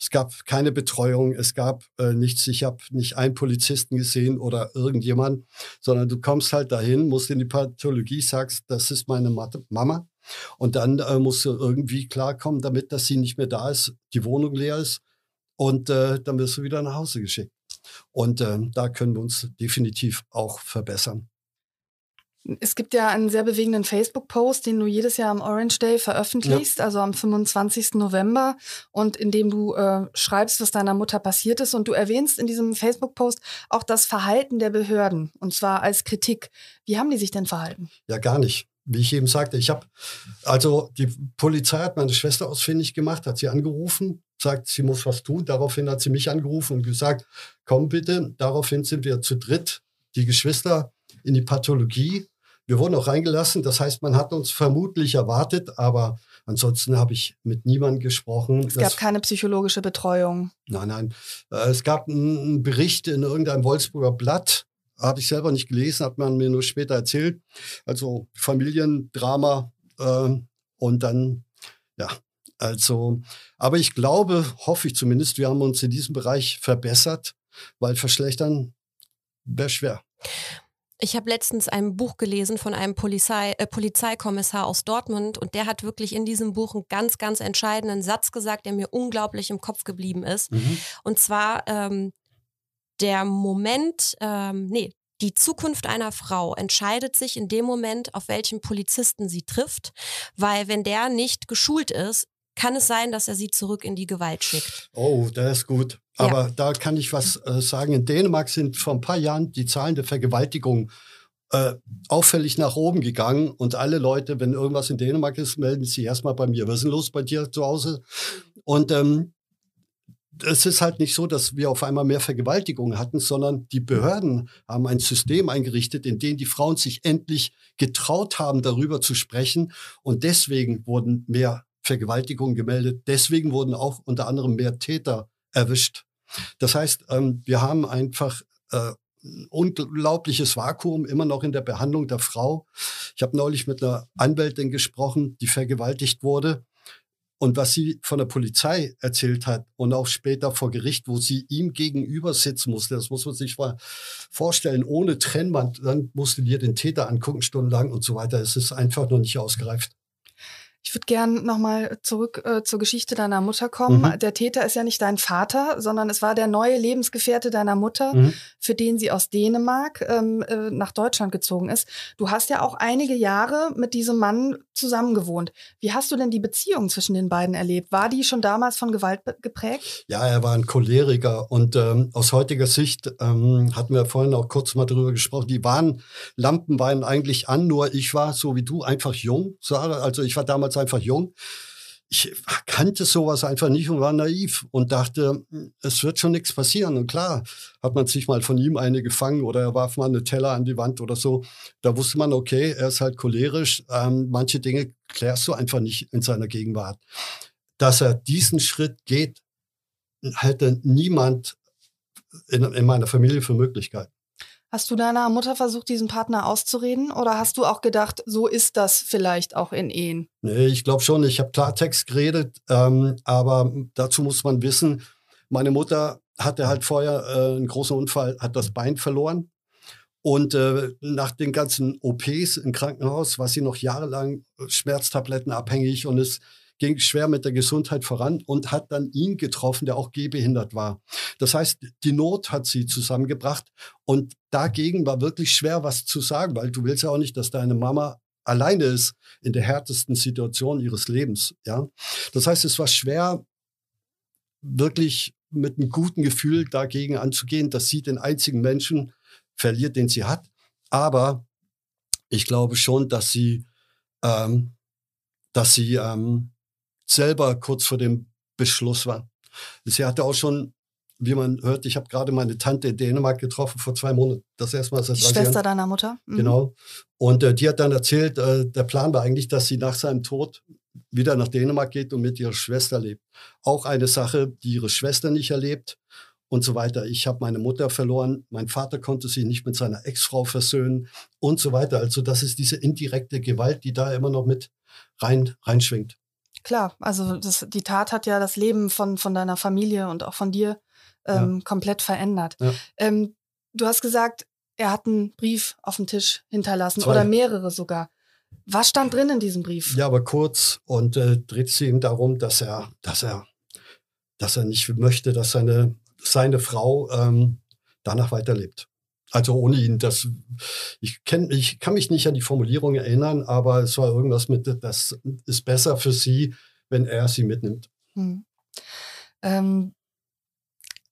es gab keine Betreuung, es gab äh, nichts. Ich habe nicht einen Polizisten gesehen oder irgendjemand, sondern du kommst halt dahin, musst in die Pathologie, sagst, das ist meine Mama. Und dann äh, musst du irgendwie klarkommen damit, dass sie nicht mehr da ist, die Wohnung leer ist und äh, dann wirst du wieder nach Hause geschickt. Und ähm, da können wir uns definitiv auch verbessern. Es gibt ja einen sehr bewegenden Facebook-Post, den du jedes Jahr am Orange Day veröffentlichst, also am 25. November, und in dem du äh, schreibst, was deiner Mutter passiert ist. Und du erwähnst in diesem Facebook-Post auch das Verhalten der Behörden, und zwar als Kritik. Wie haben die sich denn verhalten? Ja, gar nicht. Wie ich eben sagte, ich habe, also die Polizei hat meine Schwester ausfindig gemacht, hat sie angerufen, sagt, sie muss was tun. Daraufhin hat sie mich angerufen und gesagt, komm bitte. Daraufhin sind wir zu dritt, die Geschwister, in die Pathologie. Wir wurden auch reingelassen. Das heißt, man hat uns vermutlich erwartet, aber ansonsten habe ich mit niemandem gesprochen. Es gab keine psychologische Betreuung. Nein, nein. Äh, Es gab einen Bericht in irgendeinem Wolfsburger Blatt, habe ich selber nicht gelesen, hat man mir nur später erzählt. Also Familiendrama äh, und dann, ja, also, aber ich glaube, hoffe ich zumindest, wir haben uns in diesem Bereich verbessert, weil verschlechtern wäre schwer. Ich habe letztens ein Buch gelesen von einem Polizei, äh, Polizeikommissar aus Dortmund und der hat wirklich in diesem Buch einen ganz, ganz entscheidenden Satz gesagt, der mir unglaublich im Kopf geblieben ist. Mhm. Und zwar ähm, der Moment, ähm, nee, die Zukunft einer Frau entscheidet sich in dem Moment, auf welchen Polizisten sie trifft, weil wenn der nicht geschult ist, kann es sein, dass er sie zurück in die Gewalt schickt. Oh, das ist gut. Ja. Aber da kann ich was äh, sagen. In Dänemark sind vor ein paar Jahren die Zahlen der Vergewaltigung äh, auffällig nach oben gegangen. Und alle Leute, wenn irgendwas in Dänemark ist, melden sich erstmal bei mir. Was ist denn los bei dir zu Hause? Und ähm, es ist halt nicht so, dass wir auf einmal mehr Vergewaltigungen hatten, sondern die Behörden haben ein System eingerichtet, in dem die Frauen sich endlich getraut haben, darüber zu sprechen. Und deswegen wurden mehr Vergewaltigungen gemeldet. Deswegen wurden auch unter anderem mehr Täter erwischt. Das heißt, ähm, wir haben einfach äh, unglaubliches Vakuum immer noch in der Behandlung der Frau. Ich habe neulich mit einer Anwältin gesprochen, die vergewaltigt wurde. Und was sie von der Polizei erzählt hat und auch später vor Gericht, wo sie ihm gegenüber sitzen musste, das muss man sich mal vorstellen, ohne Trennwand, dann musste dir den Täter angucken, stundenlang und so weiter. Es ist einfach noch nicht ausgereift. Ich würde gern nochmal zurück äh, zur Geschichte deiner Mutter kommen. Mhm. Der Täter ist ja nicht dein Vater, sondern es war der neue Lebensgefährte deiner Mutter, Mhm. für den sie aus Dänemark ähm, äh, nach Deutschland gezogen ist. Du hast ja auch einige Jahre mit diesem Mann zusammengewohnt. Wie hast du denn die Beziehung zwischen den beiden erlebt? War die schon damals von Gewalt geprägt? Ja, er war ein Choleriker und ähm, aus heutiger Sicht ähm, hatten wir vorhin auch kurz mal drüber gesprochen. Die Warnlampen waren eigentlich an, nur ich war so wie du einfach jung. Sarah. Also ich war damals einfach jung. Ich kannte sowas einfach nicht und war naiv und dachte, es wird schon nichts passieren. Und klar, hat man sich mal von ihm eine gefangen oder er warf mal eine Teller an die Wand oder so. Da wusste man, okay, er ist halt cholerisch. Ähm, manche Dinge klärst du einfach nicht in seiner Gegenwart. Dass er diesen Schritt geht, hätte niemand in, in meiner Familie für Möglichkeit. Hast du deiner Mutter versucht, diesen Partner auszureden? Oder hast du auch gedacht, so ist das vielleicht auch in Ehen? Nee, ich glaube schon, ich habe Klartext geredet, ähm, aber dazu muss man wissen, meine Mutter hatte halt vorher äh, einen großen Unfall, hat das Bein verloren. Und äh, nach den ganzen OPs im Krankenhaus war sie noch jahrelang Schmerztabletten abhängig und es ging schwer mit der Gesundheit voran und hat dann ihn getroffen, der auch gehbehindert war. Das heißt, die Not hat sie zusammengebracht und dagegen war wirklich schwer was zu sagen, weil du willst ja auch nicht, dass deine Mama alleine ist in der härtesten Situation ihres Lebens. Ja, das heißt, es war schwer, wirklich mit einem guten Gefühl dagegen anzugehen, dass sie den einzigen Menschen verliert, den sie hat. Aber ich glaube schon, dass sie, ähm, dass sie ähm, selber kurz vor dem Beschluss war. Sie hatte auch schon wie man hört, ich habe gerade meine Tante in Dänemark getroffen vor zwei Monaten. Das erste Mal seit Die Schwester Jahren. deiner Mutter? Mhm. Genau. Und äh, die hat dann erzählt, äh, der Plan war eigentlich, dass sie nach seinem Tod wieder nach Dänemark geht und mit ihrer Schwester lebt. Auch eine Sache, die ihre Schwester nicht erlebt und so weiter. Ich habe meine Mutter verloren, mein Vater konnte sich nicht mit seiner Ex-Frau versöhnen und so weiter. Also das ist diese indirekte Gewalt, die da immer noch mit rein reinschwingt. Klar, also das, die Tat hat ja das Leben von, von deiner Familie und auch von dir ähm, ja. komplett verändert. Ja. Ähm, du hast gesagt, er hat einen Brief auf dem Tisch hinterlassen Zwei. oder mehrere sogar. Was stand drin in diesem Brief? Ja, aber kurz und äh, dreht sich ihm darum, dass er, dass er, dass er nicht möchte, dass seine, seine Frau ähm, danach weiterlebt. Also ohne ihn, das, ich, kenn, ich kann mich nicht an die Formulierung erinnern, aber es war irgendwas mit, das ist besser für sie, wenn er sie mitnimmt. Hm. Ähm,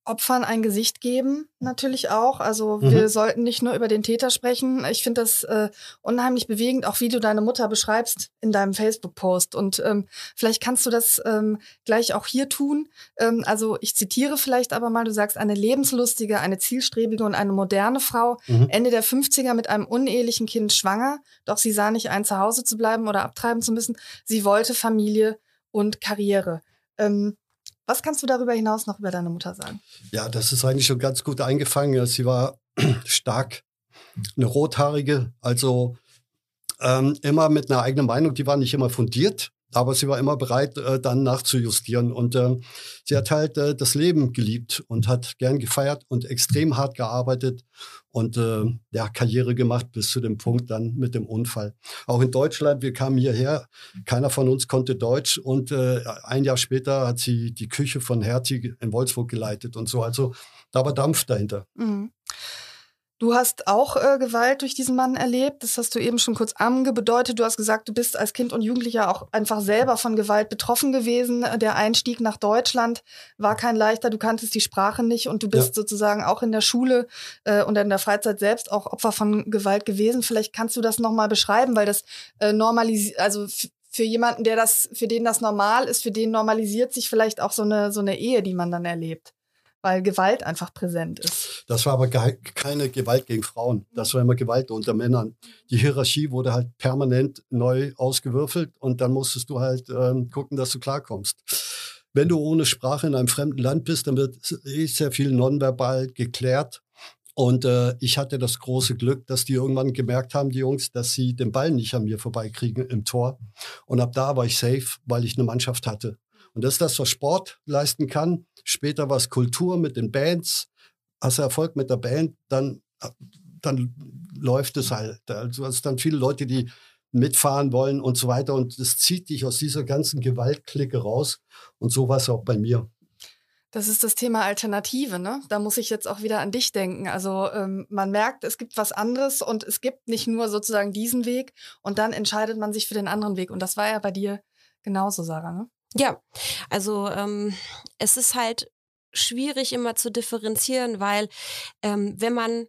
Opfern ein Gesicht geben, natürlich auch. Also mhm. wir sollten nicht nur über den Täter sprechen. Ich finde das äh, unheimlich bewegend, auch wie du deine Mutter beschreibst in deinem Facebook-Post. Und ähm, vielleicht kannst du das ähm, gleich auch hier tun. Ähm, also ich zitiere vielleicht aber mal, du sagst, eine lebenslustige, eine zielstrebige und eine moderne Frau, mhm. Ende der 50er mit einem unehelichen Kind schwanger, doch sie sah nicht ein, zu Hause zu bleiben oder abtreiben zu müssen. Sie wollte Familie und Karriere. Ähm, was kannst du darüber hinaus noch über deine Mutter sagen? Ja, das ist eigentlich schon ganz gut eingefangen. Sie war stark, eine rothaarige, also ähm, immer mit einer eigenen Meinung. Die war nicht immer fundiert, aber sie war immer bereit, äh, dann nachzujustieren. Und äh, sie hat halt äh, das Leben geliebt und hat gern gefeiert und extrem hart gearbeitet und äh, ja, Karriere gemacht bis zu dem Punkt dann mit dem Unfall. Auch in Deutschland, wir kamen hierher, keiner von uns konnte Deutsch und äh, ein Jahr später hat sie die Küche von Hertie in Wolfsburg geleitet und so. Also da war Dampf dahinter. Mhm. Du hast auch äh, Gewalt durch diesen Mann erlebt. Das hast du eben schon kurz angedeutet. Du hast gesagt, du bist als Kind und Jugendlicher auch einfach selber von Gewalt betroffen gewesen. Der Einstieg nach Deutschland war kein leichter. Du kanntest die Sprache nicht und du bist ja. sozusagen auch in der Schule äh, und in der Freizeit selbst auch Opfer von Gewalt gewesen. Vielleicht kannst du das nochmal beschreiben, weil das äh, normalisiert, also für jemanden, der das, für den das normal ist, für den normalisiert sich vielleicht auch so eine, so eine Ehe, die man dann erlebt weil Gewalt einfach präsent ist. Das war aber keine Gewalt gegen Frauen. Das war immer Gewalt unter Männern. Die Hierarchie wurde halt permanent neu ausgewürfelt und dann musstest du halt ähm, gucken, dass du klarkommst. Wenn du ohne Sprache in einem fremden Land bist, dann wird eh sehr viel nonverbal geklärt. Und äh, ich hatte das große Glück, dass die irgendwann gemerkt haben, die Jungs, dass sie den Ball nicht an mir vorbeikriegen im Tor. Und ab da war ich safe, weil ich eine Mannschaft hatte. Und das ist das, was Sport leisten kann. Später war es Kultur mit den Bands. Hast du Erfolg mit der Band, dann, dann läuft es halt. Also es dann viele Leute, die mitfahren wollen und so weiter. Und das zieht dich aus dieser ganzen Gewaltklicke raus. Und so war es auch bei mir. Das ist das Thema Alternative, ne? Da muss ich jetzt auch wieder an dich denken. Also ähm, man merkt, es gibt was anderes und es gibt nicht nur sozusagen diesen Weg und dann entscheidet man sich für den anderen Weg. Und das war ja bei dir genauso, Sarah, ne? Ja, also ähm, es ist halt schwierig immer zu differenzieren, weil ähm, wenn man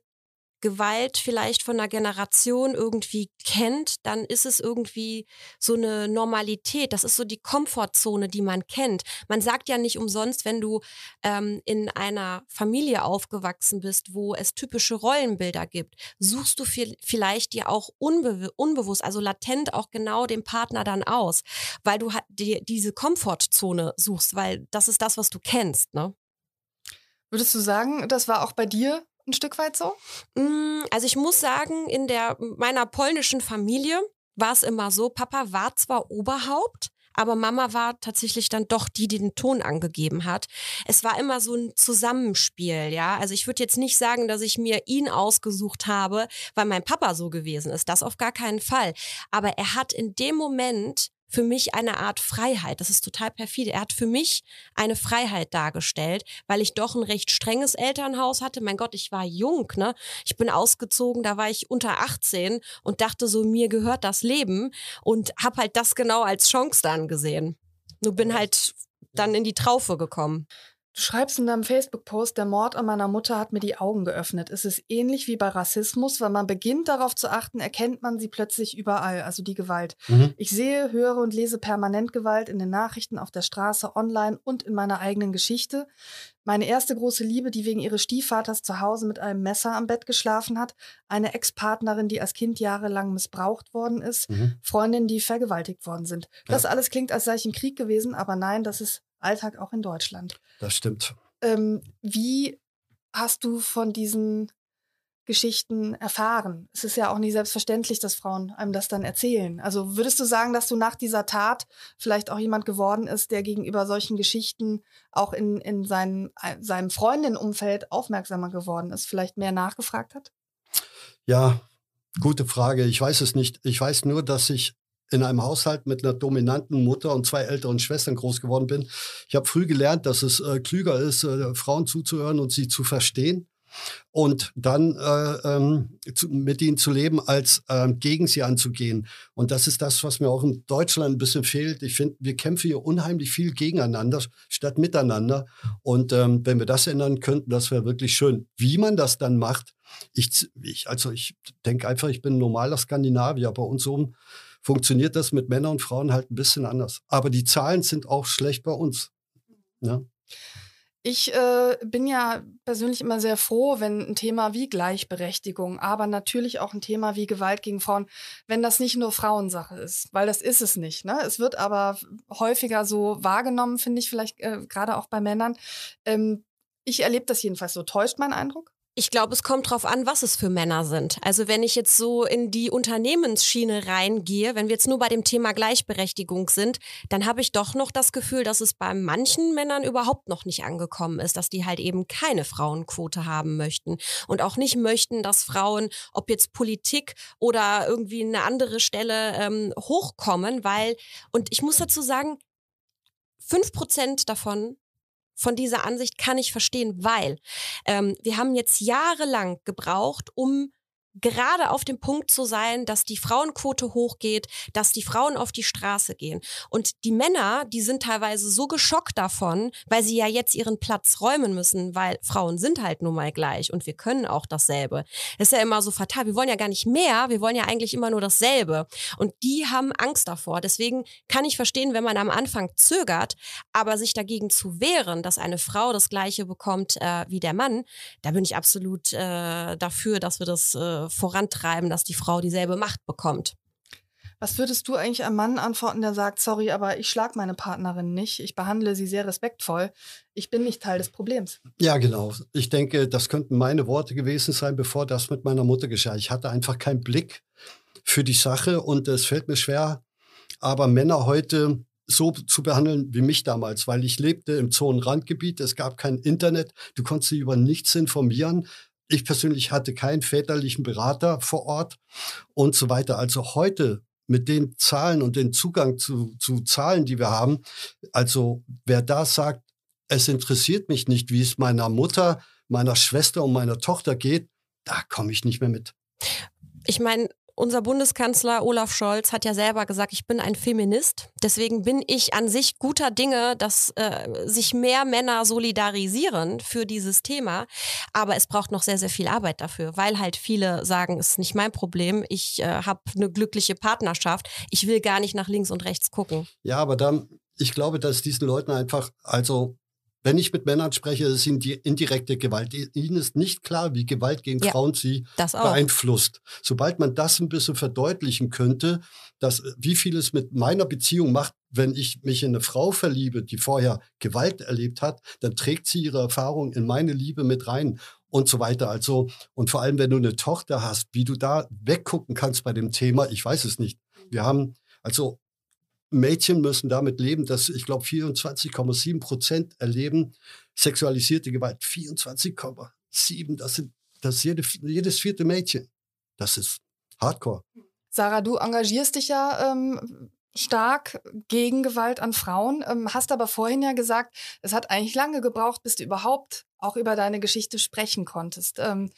Gewalt vielleicht von einer Generation irgendwie kennt, dann ist es irgendwie so eine Normalität. Das ist so die Komfortzone, die man kennt. Man sagt ja nicht umsonst, wenn du ähm, in einer Familie aufgewachsen bist, wo es typische Rollenbilder gibt, suchst du vielleicht dir auch unbe unbewusst, also latent auch genau den Partner dann aus, weil du dir diese Komfortzone suchst, weil das ist das, was du kennst. Ne? Würdest du sagen, das war auch bei dir ein Stück weit so? Mm, also ich muss sagen, in der meiner polnischen Familie war es immer so, Papa war zwar Oberhaupt, aber Mama war tatsächlich dann doch die, die den Ton angegeben hat. Es war immer so ein Zusammenspiel, ja. Also ich würde jetzt nicht sagen, dass ich mir ihn ausgesucht habe, weil mein Papa so gewesen ist. Das auf gar keinen Fall. Aber er hat in dem Moment für mich eine Art Freiheit. Das ist total perfide. Er hat für mich eine Freiheit dargestellt, weil ich doch ein recht strenges Elternhaus hatte. Mein Gott, ich war jung, ne? Ich bin ausgezogen, da war ich unter 18 und dachte so, mir gehört das Leben und habe halt das genau als Chance dann gesehen. Nur bin halt dann in die Traufe gekommen. Du schreibst in deinem Facebook-Post, der Mord an meiner Mutter hat mir die Augen geöffnet. Es ist ähnlich wie bei Rassismus, wenn man beginnt darauf zu achten, erkennt man sie plötzlich überall, also die Gewalt. Mhm. Ich sehe, höre und lese permanent Gewalt in den Nachrichten, auf der Straße, online und in meiner eigenen Geschichte. Meine erste große Liebe, die wegen ihres Stiefvaters zu Hause mit einem Messer am Bett geschlafen hat, eine Ex-Partnerin, die als Kind jahrelang missbraucht worden ist, mhm. Freundinnen, die vergewaltigt worden sind. Das ja. alles klingt, als sei ich im Krieg gewesen, aber nein, das ist Alltag auch in Deutschland. Das stimmt. Ähm, wie hast du von diesen Geschichten erfahren? Es ist ja auch nicht selbstverständlich, dass Frauen einem das dann erzählen. Also würdest du sagen, dass du nach dieser Tat vielleicht auch jemand geworden ist, der gegenüber solchen Geschichten auch in, in seinem, äh, seinem Freundinnenumfeld aufmerksamer geworden ist, vielleicht mehr nachgefragt hat? Ja, gute Frage. Ich weiß es nicht. Ich weiß nur, dass ich in einem Haushalt mit einer dominanten Mutter und zwei älteren Schwestern groß geworden bin. Ich habe früh gelernt, dass es äh, klüger ist, äh, Frauen zuzuhören und sie zu verstehen und dann äh, ähm, zu, mit ihnen zu leben, als ähm, gegen sie anzugehen. Und das ist das, was mir auch in Deutschland ein bisschen fehlt. Ich finde, wir kämpfen hier unheimlich viel gegeneinander statt miteinander. Und ähm, wenn wir das ändern könnten, das wäre wirklich schön. Wie man das dann macht, ich, ich also ich denke einfach, ich bin ein normaler Skandinavier. Bei uns oben funktioniert das mit Männern und Frauen halt ein bisschen anders. Aber die Zahlen sind auch schlecht bei uns. Ja. Ich äh, bin ja persönlich immer sehr froh, wenn ein Thema wie Gleichberechtigung, aber natürlich auch ein Thema wie Gewalt gegen Frauen, wenn das nicht nur Frauensache ist, weil das ist es nicht. Ne? Es wird aber häufiger so wahrgenommen, finde ich vielleicht äh, gerade auch bei Männern. Ähm, ich erlebe das jedenfalls so. Täuscht mein Eindruck? Ich glaube, es kommt drauf an, was es für Männer sind. Also wenn ich jetzt so in die Unternehmensschiene reingehe, wenn wir jetzt nur bei dem Thema Gleichberechtigung sind, dann habe ich doch noch das Gefühl, dass es bei manchen Männern überhaupt noch nicht angekommen ist, dass die halt eben keine Frauenquote haben möchten und auch nicht möchten, dass Frauen, ob jetzt Politik oder irgendwie eine andere Stelle ähm, hochkommen, weil, und ich muss dazu sagen, fünf Prozent davon von dieser Ansicht kann ich verstehen, weil ähm, wir haben jetzt jahrelang gebraucht, um gerade auf dem Punkt zu sein, dass die Frauenquote hochgeht, dass die Frauen auf die Straße gehen. Und die Männer, die sind teilweise so geschockt davon, weil sie ja jetzt ihren Platz räumen müssen, weil Frauen sind halt nun mal gleich und wir können auch dasselbe. Das ist ja immer so fatal. Wir wollen ja gar nicht mehr, wir wollen ja eigentlich immer nur dasselbe. Und die haben Angst davor. Deswegen kann ich verstehen, wenn man am Anfang zögert, aber sich dagegen zu wehren, dass eine Frau das Gleiche bekommt äh, wie der Mann, da bin ich absolut äh, dafür, dass wir das äh, vorantreiben, dass die Frau dieselbe Macht bekommt. Was würdest du eigentlich einem Mann antworten, der sagt, sorry, aber ich schlage meine Partnerin nicht, ich behandle sie sehr respektvoll, ich bin nicht Teil des Problems? Ja, genau. Ich denke, das könnten meine Worte gewesen sein, bevor das mit meiner Mutter geschah. Ich hatte einfach keinen Blick für die Sache und es fällt mir schwer, aber Männer heute so zu behandeln wie mich damals, weil ich lebte im Zonenrandgebiet, es gab kein Internet, du konntest dich über nichts informieren. Ich persönlich hatte keinen väterlichen Berater vor Ort und so weiter. Also heute mit den Zahlen und den Zugang zu, zu Zahlen, die wir haben, also wer da sagt, es interessiert mich nicht, wie es meiner Mutter, meiner Schwester und meiner Tochter geht, da komme ich nicht mehr mit. Ich meine, unser Bundeskanzler Olaf Scholz hat ja selber gesagt, ich bin ein Feminist. Deswegen bin ich an sich guter Dinge, dass äh, sich mehr Männer solidarisieren für dieses Thema. Aber es braucht noch sehr, sehr viel Arbeit dafür, weil halt viele sagen, es ist nicht mein Problem. Ich äh, habe eine glückliche Partnerschaft. Ich will gar nicht nach links und rechts gucken. Ja, aber dann, ich glaube, dass diesen Leuten einfach, also wenn ich mit Männern spreche, ist ihnen die indirekte Gewalt. Ihnen ist nicht klar, wie Gewalt gegen ja, Frauen sie beeinflusst. Sobald man das ein bisschen verdeutlichen könnte, dass, wie viel es mit meiner Beziehung macht, wenn ich mich in eine Frau verliebe, die vorher Gewalt erlebt hat, dann trägt sie ihre Erfahrung in meine Liebe mit rein und so weiter. Also, und vor allem, wenn du eine Tochter hast, wie du da weggucken kannst bei dem Thema, ich weiß es nicht. Wir haben, also Mädchen müssen damit leben, dass ich glaube 24,7 Prozent erleben sexualisierte Gewalt. 24,7, das sind das ist jede, jedes vierte Mädchen. Das ist Hardcore. Sarah, du engagierst dich ja ähm, stark gegen Gewalt an Frauen, ähm, hast aber vorhin ja gesagt, es hat eigentlich lange gebraucht, bis du überhaupt auch über deine Geschichte sprechen konntest. Ähm,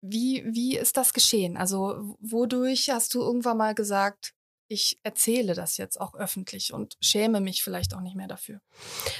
wie, wie ist das geschehen? Also wodurch hast du irgendwann mal gesagt, ich erzähle das jetzt auch öffentlich und schäme mich vielleicht auch nicht mehr dafür?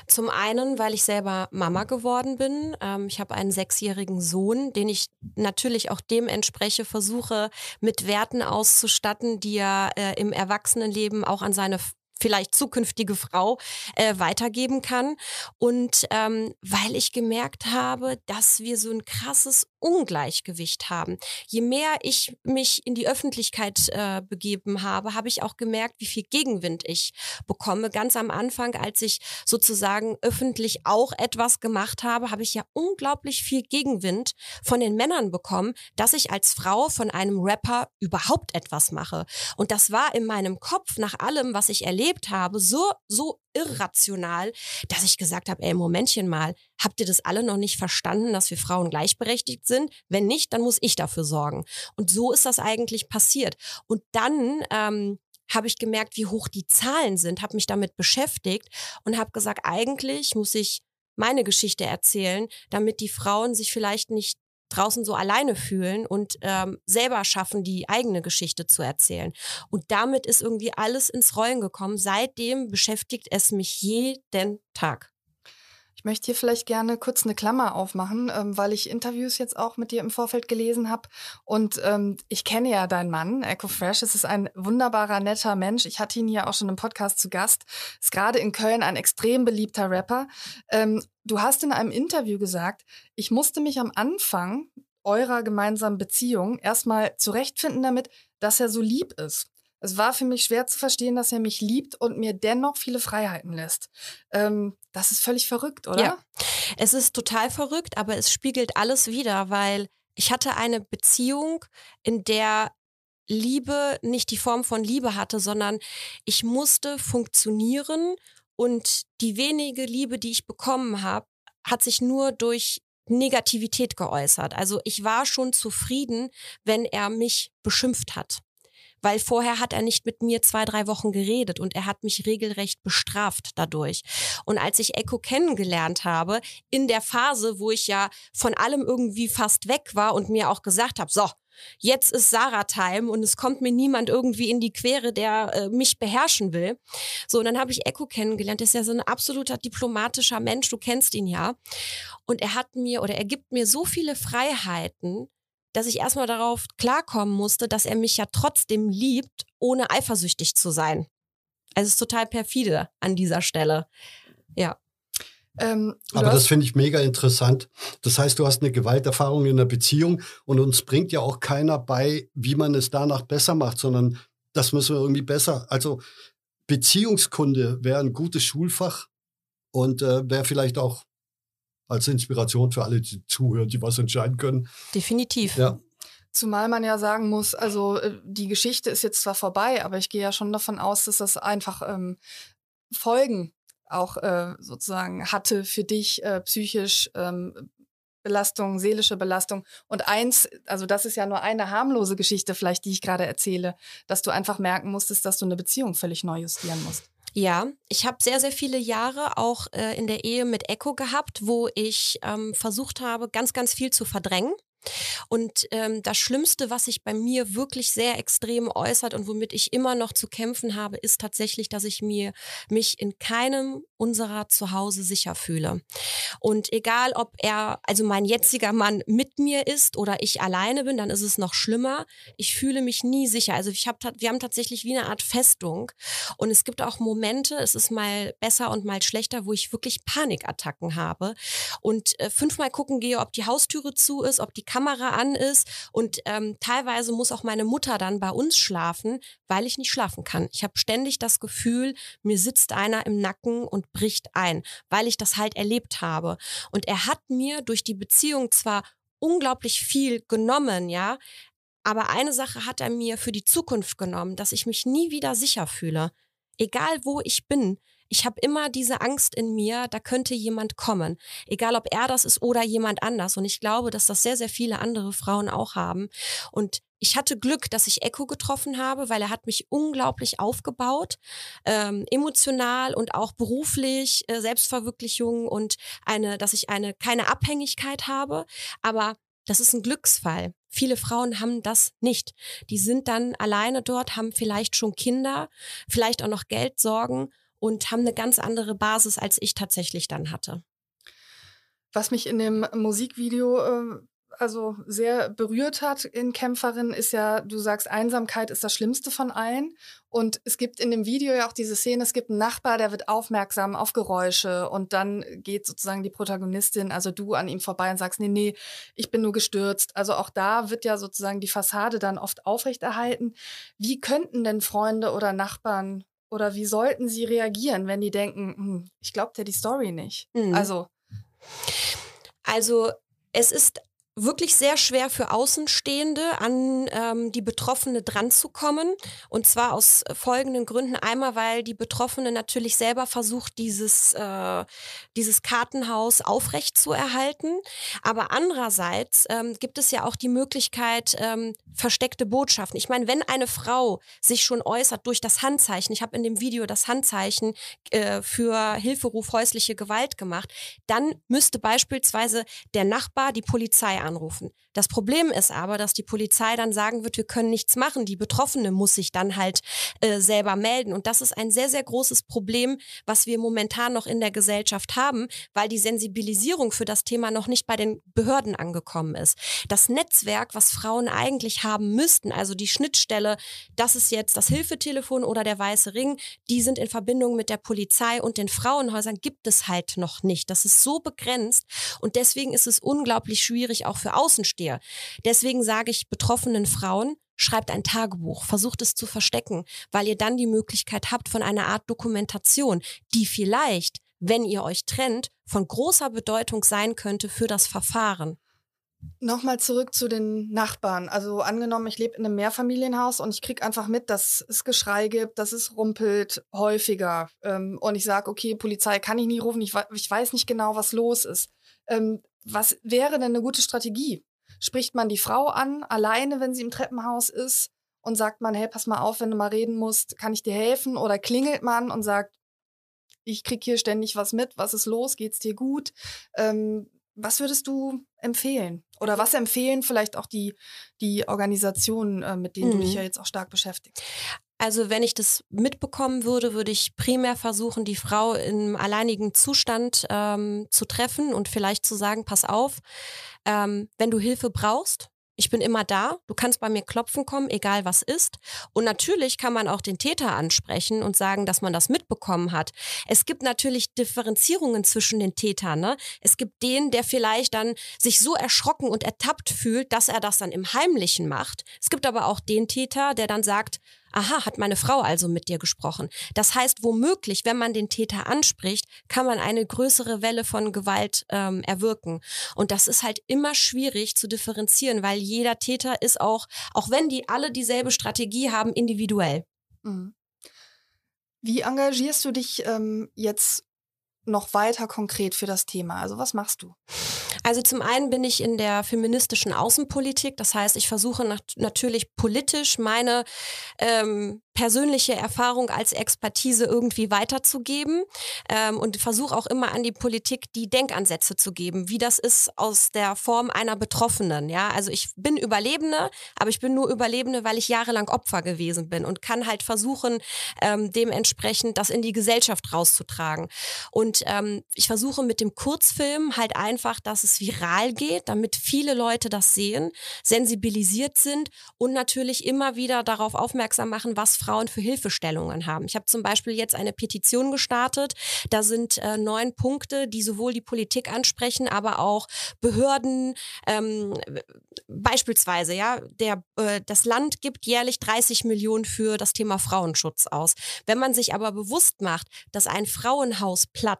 Zum einen, weil ich selber Mama geworden bin. Ähm, ich habe einen sechsjährigen Sohn, den ich natürlich auch dementsprechend versuche, mit Werten auszustatten, die er äh, im Erwachsenenleben auch an seine vielleicht zukünftige Frau äh, weitergeben kann. Und ähm, weil ich gemerkt habe, dass wir so ein krasses Ungleichgewicht haben. Je mehr ich mich in die Öffentlichkeit äh, begeben habe, habe ich auch gemerkt, wie viel Gegenwind ich bekomme. Ganz am Anfang, als ich sozusagen öffentlich auch etwas gemacht habe, habe ich ja unglaublich viel Gegenwind von den Männern bekommen, dass ich als Frau von einem Rapper überhaupt etwas mache. Und das war in meinem Kopf nach allem, was ich erlebt habe, so, so irrational, dass ich gesagt habe, ey, Momentchen mal, habt ihr das alle noch nicht verstanden, dass wir Frauen gleichberechtigt sind? Wenn nicht, dann muss ich dafür sorgen. Und so ist das eigentlich passiert. Und dann ähm, habe ich gemerkt, wie hoch die Zahlen sind, habe mich damit beschäftigt und habe gesagt, eigentlich muss ich meine Geschichte erzählen, damit die Frauen sich vielleicht nicht draußen so alleine fühlen und ähm, selber schaffen, die eigene Geschichte zu erzählen. Und damit ist irgendwie alles ins Rollen gekommen. Seitdem beschäftigt es mich jeden Tag. Ich möchte hier vielleicht gerne kurz eine Klammer aufmachen, ähm, weil ich Interviews jetzt auch mit dir im Vorfeld gelesen habe. Und ähm, ich kenne ja deinen Mann, Echo Fresh. Es ist ein wunderbarer, netter Mensch. Ich hatte ihn hier auch schon im Podcast zu Gast. Ist gerade in Köln ein extrem beliebter Rapper. Ähm, du hast in einem Interview gesagt, ich musste mich am Anfang eurer gemeinsamen Beziehung erstmal zurechtfinden damit, dass er so lieb ist. Es war für mich schwer zu verstehen, dass er mich liebt und mir dennoch viele Freiheiten lässt. Ähm, das ist völlig verrückt, oder? Ja, es ist total verrückt, aber es spiegelt alles wieder, weil ich hatte eine Beziehung, in der Liebe nicht die Form von Liebe hatte, sondern ich musste funktionieren und die wenige Liebe, die ich bekommen habe, hat sich nur durch Negativität geäußert. Also ich war schon zufrieden, wenn er mich beschimpft hat weil vorher hat er nicht mit mir zwei, drei Wochen geredet und er hat mich regelrecht bestraft dadurch. Und als ich Echo kennengelernt habe, in der Phase, wo ich ja von allem irgendwie fast weg war und mir auch gesagt habe, so, Jetzt ist Sarah-Time und es kommt mir niemand irgendwie in die Quere, der äh, mich beherrschen will. So, und dann habe ich Echo kennengelernt. Der ist ja so ein absoluter diplomatischer Mensch. Du kennst ihn ja. Und er hat mir oder er gibt mir so viele Freiheiten, dass ich erstmal darauf klarkommen musste, dass er mich ja trotzdem liebt, ohne eifersüchtig zu sein. Also es ist total perfide an dieser Stelle. Ja. Ähm, Aber das finde ich mega interessant. Das heißt, du hast eine Gewalterfahrung in der Beziehung und uns bringt ja auch keiner bei, wie man es danach besser macht, sondern das müssen wir irgendwie besser. Also Beziehungskunde wäre ein gutes Schulfach und äh, wäre vielleicht auch als Inspiration für alle, die zuhören, die was entscheiden können. Definitiv. Ja. Zumal man ja sagen muss, also äh, die Geschichte ist jetzt zwar vorbei, aber ich gehe ja schon davon aus, dass das einfach ähm, Folgen auch äh, sozusagen hatte für dich äh, psychisch ähm, Belastung, seelische Belastung. Und eins, also das ist ja nur eine harmlose Geschichte vielleicht, die ich gerade erzähle, dass du einfach merken musstest, dass du eine Beziehung völlig neu justieren musst. Ja, ich habe sehr, sehr viele Jahre auch äh, in der Ehe mit Echo gehabt, wo ich ähm, versucht habe, ganz, ganz viel zu verdrängen. Und ähm, das Schlimmste, was sich bei mir wirklich sehr extrem äußert und womit ich immer noch zu kämpfen habe, ist tatsächlich, dass ich mir mich in keinem unserer Zuhause sicher fühle. Und egal, ob er, also mein jetziger Mann mit mir ist oder ich alleine bin, dann ist es noch schlimmer. Ich fühle mich nie sicher. Also ich hab, wir haben tatsächlich wie eine Art Festung. Und es gibt auch Momente, es ist mal besser und mal schlechter, wo ich wirklich Panikattacken habe und äh, fünfmal gucken gehe, ob die Haustüre zu ist, ob die Kamera an ist und ähm, teilweise muss auch meine Mutter dann bei uns schlafen, weil ich nicht schlafen kann. Ich habe ständig das Gefühl, mir sitzt einer im Nacken und bricht ein, weil ich das halt erlebt habe. Und er hat mir durch die Beziehung zwar unglaublich viel genommen, ja, aber eine Sache hat er mir für die Zukunft genommen, dass ich mich nie wieder sicher fühle. Egal wo ich bin, ich habe immer diese Angst in mir, da könnte jemand kommen. Egal ob er das ist oder jemand anders. Und ich glaube, dass das sehr, sehr viele andere Frauen auch haben. Und ich hatte Glück, dass ich Echo getroffen habe, weil er hat mich unglaublich aufgebaut, ähm, emotional und auch beruflich, äh, Selbstverwirklichung und eine, dass ich eine keine Abhängigkeit habe. Aber das ist ein Glücksfall. viele Frauen haben das nicht. Die sind dann alleine dort, haben vielleicht schon Kinder, vielleicht auch noch Geldsorgen und haben eine ganz andere Basis, als ich tatsächlich dann hatte. Was mich in dem Musikvideo äh, also sehr berührt hat in Kämpferin, ist ja, du sagst, Einsamkeit ist das Schlimmste von allen. Und es gibt in dem Video ja auch diese Szene, es gibt einen Nachbar, der wird aufmerksam auf Geräusche und dann geht sozusagen die Protagonistin, also du, an ihm vorbei und sagst, nee, nee, ich bin nur gestürzt. Also auch da wird ja sozusagen die Fassade dann oft aufrechterhalten. Wie könnten denn Freunde oder Nachbarn oder wie sollten sie reagieren, wenn die denken, hm, ich glaube dir die Story nicht? Mhm. Also. Also es ist wirklich sehr schwer für Außenstehende an ähm, die Betroffene dranzukommen. Und zwar aus folgenden Gründen. Einmal, weil die Betroffene natürlich selber versucht, dieses, äh, dieses Kartenhaus aufrecht zu erhalten. Aber andererseits ähm, gibt es ja auch die Möglichkeit, ähm, versteckte Botschaften. Ich meine, wenn eine Frau sich schon äußert durch das Handzeichen, ich habe in dem Video das Handzeichen äh, für Hilferuf häusliche Gewalt gemacht, dann müsste beispielsweise der Nachbar die Polizei anrufen. Das Problem ist aber, dass die Polizei dann sagen wird, wir können nichts machen. Die Betroffene muss sich dann halt äh, selber melden. Und das ist ein sehr, sehr großes Problem, was wir momentan noch in der Gesellschaft haben, weil die Sensibilisierung für das Thema noch nicht bei den Behörden angekommen ist. Das Netzwerk, was Frauen eigentlich haben müssten, also die Schnittstelle, das ist jetzt das Hilfetelefon oder der Weiße Ring, die sind in Verbindung mit der Polizei und den Frauenhäusern gibt es halt noch nicht. Das ist so begrenzt und deswegen ist es unglaublich schwierig auch für Außenstehende dir. Deswegen sage ich betroffenen Frauen, schreibt ein Tagebuch, versucht es zu verstecken, weil ihr dann die Möglichkeit habt von einer Art Dokumentation, die vielleicht, wenn ihr euch trennt, von großer Bedeutung sein könnte für das Verfahren. Nochmal zurück zu den Nachbarn. Also angenommen, ich lebe in einem Mehrfamilienhaus und ich kriege einfach mit, dass es Geschrei gibt, dass es rumpelt häufiger. Ähm, und ich sage, okay, Polizei kann ich nie rufen, ich, ich, weiß nicht genau, was los ist. Was wäre denn eine gute Strategie? spricht man die Frau an, alleine, wenn sie im Treppenhaus ist und sagt man, hey, pass mal auf, wenn du mal reden musst, kann ich dir helfen? Oder klingelt man und sagt, ich krieg hier ständig was mit, was ist los, geht's dir gut? Ähm, was würdest du empfehlen? Oder was empfehlen vielleicht auch die, die Organisationen, äh, mit denen mhm. du dich mhm. ja jetzt auch stark beschäftigst? Also wenn ich das mitbekommen würde, würde ich primär versuchen, die Frau im alleinigen Zustand ähm, zu treffen und vielleicht zu sagen, pass auf, ähm, wenn du Hilfe brauchst, ich bin immer da, du kannst bei mir klopfen kommen, egal was ist. Und natürlich kann man auch den Täter ansprechen und sagen, dass man das mitbekommen hat. Es gibt natürlich Differenzierungen zwischen den Tätern. Ne? Es gibt den, der vielleicht dann sich so erschrocken und ertappt fühlt, dass er das dann im Heimlichen macht. Es gibt aber auch den Täter, der dann sagt, aha, hat meine Frau also mit dir gesprochen. Das heißt, womöglich, wenn man den Täter anspricht, kann man eine größere Welle von Gewalt ähm, erwirken. Und das ist halt immer schwierig zu differenzieren, weil jeder Täter ist auch, auch wenn die alle dieselbe Strategie haben, individuell. Mhm. Wie engagierst du dich ähm, jetzt noch weiter konkret für das Thema? Also was machst du? Also zum einen bin ich in der feministischen Außenpolitik. Das heißt, ich versuche nat natürlich politisch meine ähm, persönliche Erfahrung als Expertise irgendwie weiterzugeben ähm, und versuche auch immer an die Politik die Denkansätze zu geben, wie das ist aus der Form einer Betroffenen. Ja, also ich bin Überlebende, aber ich bin nur Überlebende, weil ich jahrelang Opfer gewesen bin und kann halt versuchen, ähm, dementsprechend das in die Gesellschaft rauszutragen. Und ähm, ich versuche mit dem Kurzfilm halt einfach, dass es viral geht, damit viele Leute das sehen, sensibilisiert sind und natürlich immer wieder darauf aufmerksam machen, was Frauen für Hilfestellungen haben. Ich habe zum Beispiel jetzt eine Petition gestartet. Da sind äh, neun Punkte, die sowohl die Politik ansprechen, aber auch Behörden. Ähm, beispielsweise, ja, der, äh, das Land gibt jährlich 30 Millionen für das Thema Frauenschutz aus. Wenn man sich aber bewusst macht, dass ein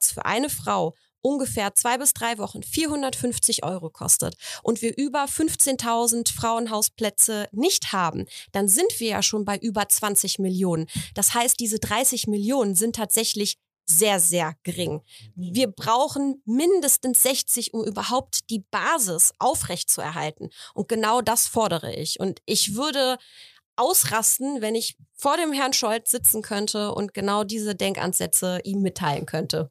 Frauenhausplatz für eine Frau ungefähr zwei bis drei Wochen 450 Euro kostet und wir über 15.000 Frauenhausplätze nicht haben, dann sind wir ja schon bei über 20 Millionen. Das heißt, diese 30 Millionen sind tatsächlich sehr, sehr gering. Wir brauchen mindestens 60, um überhaupt die Basis aufrechtzuerhalten. Und genau das fordere ich. Und ich würde ausrasten, wenn ich vor dem Herrn Scholz sitzen könnte und genau diese Denkansätze ihm mitteilen könnte.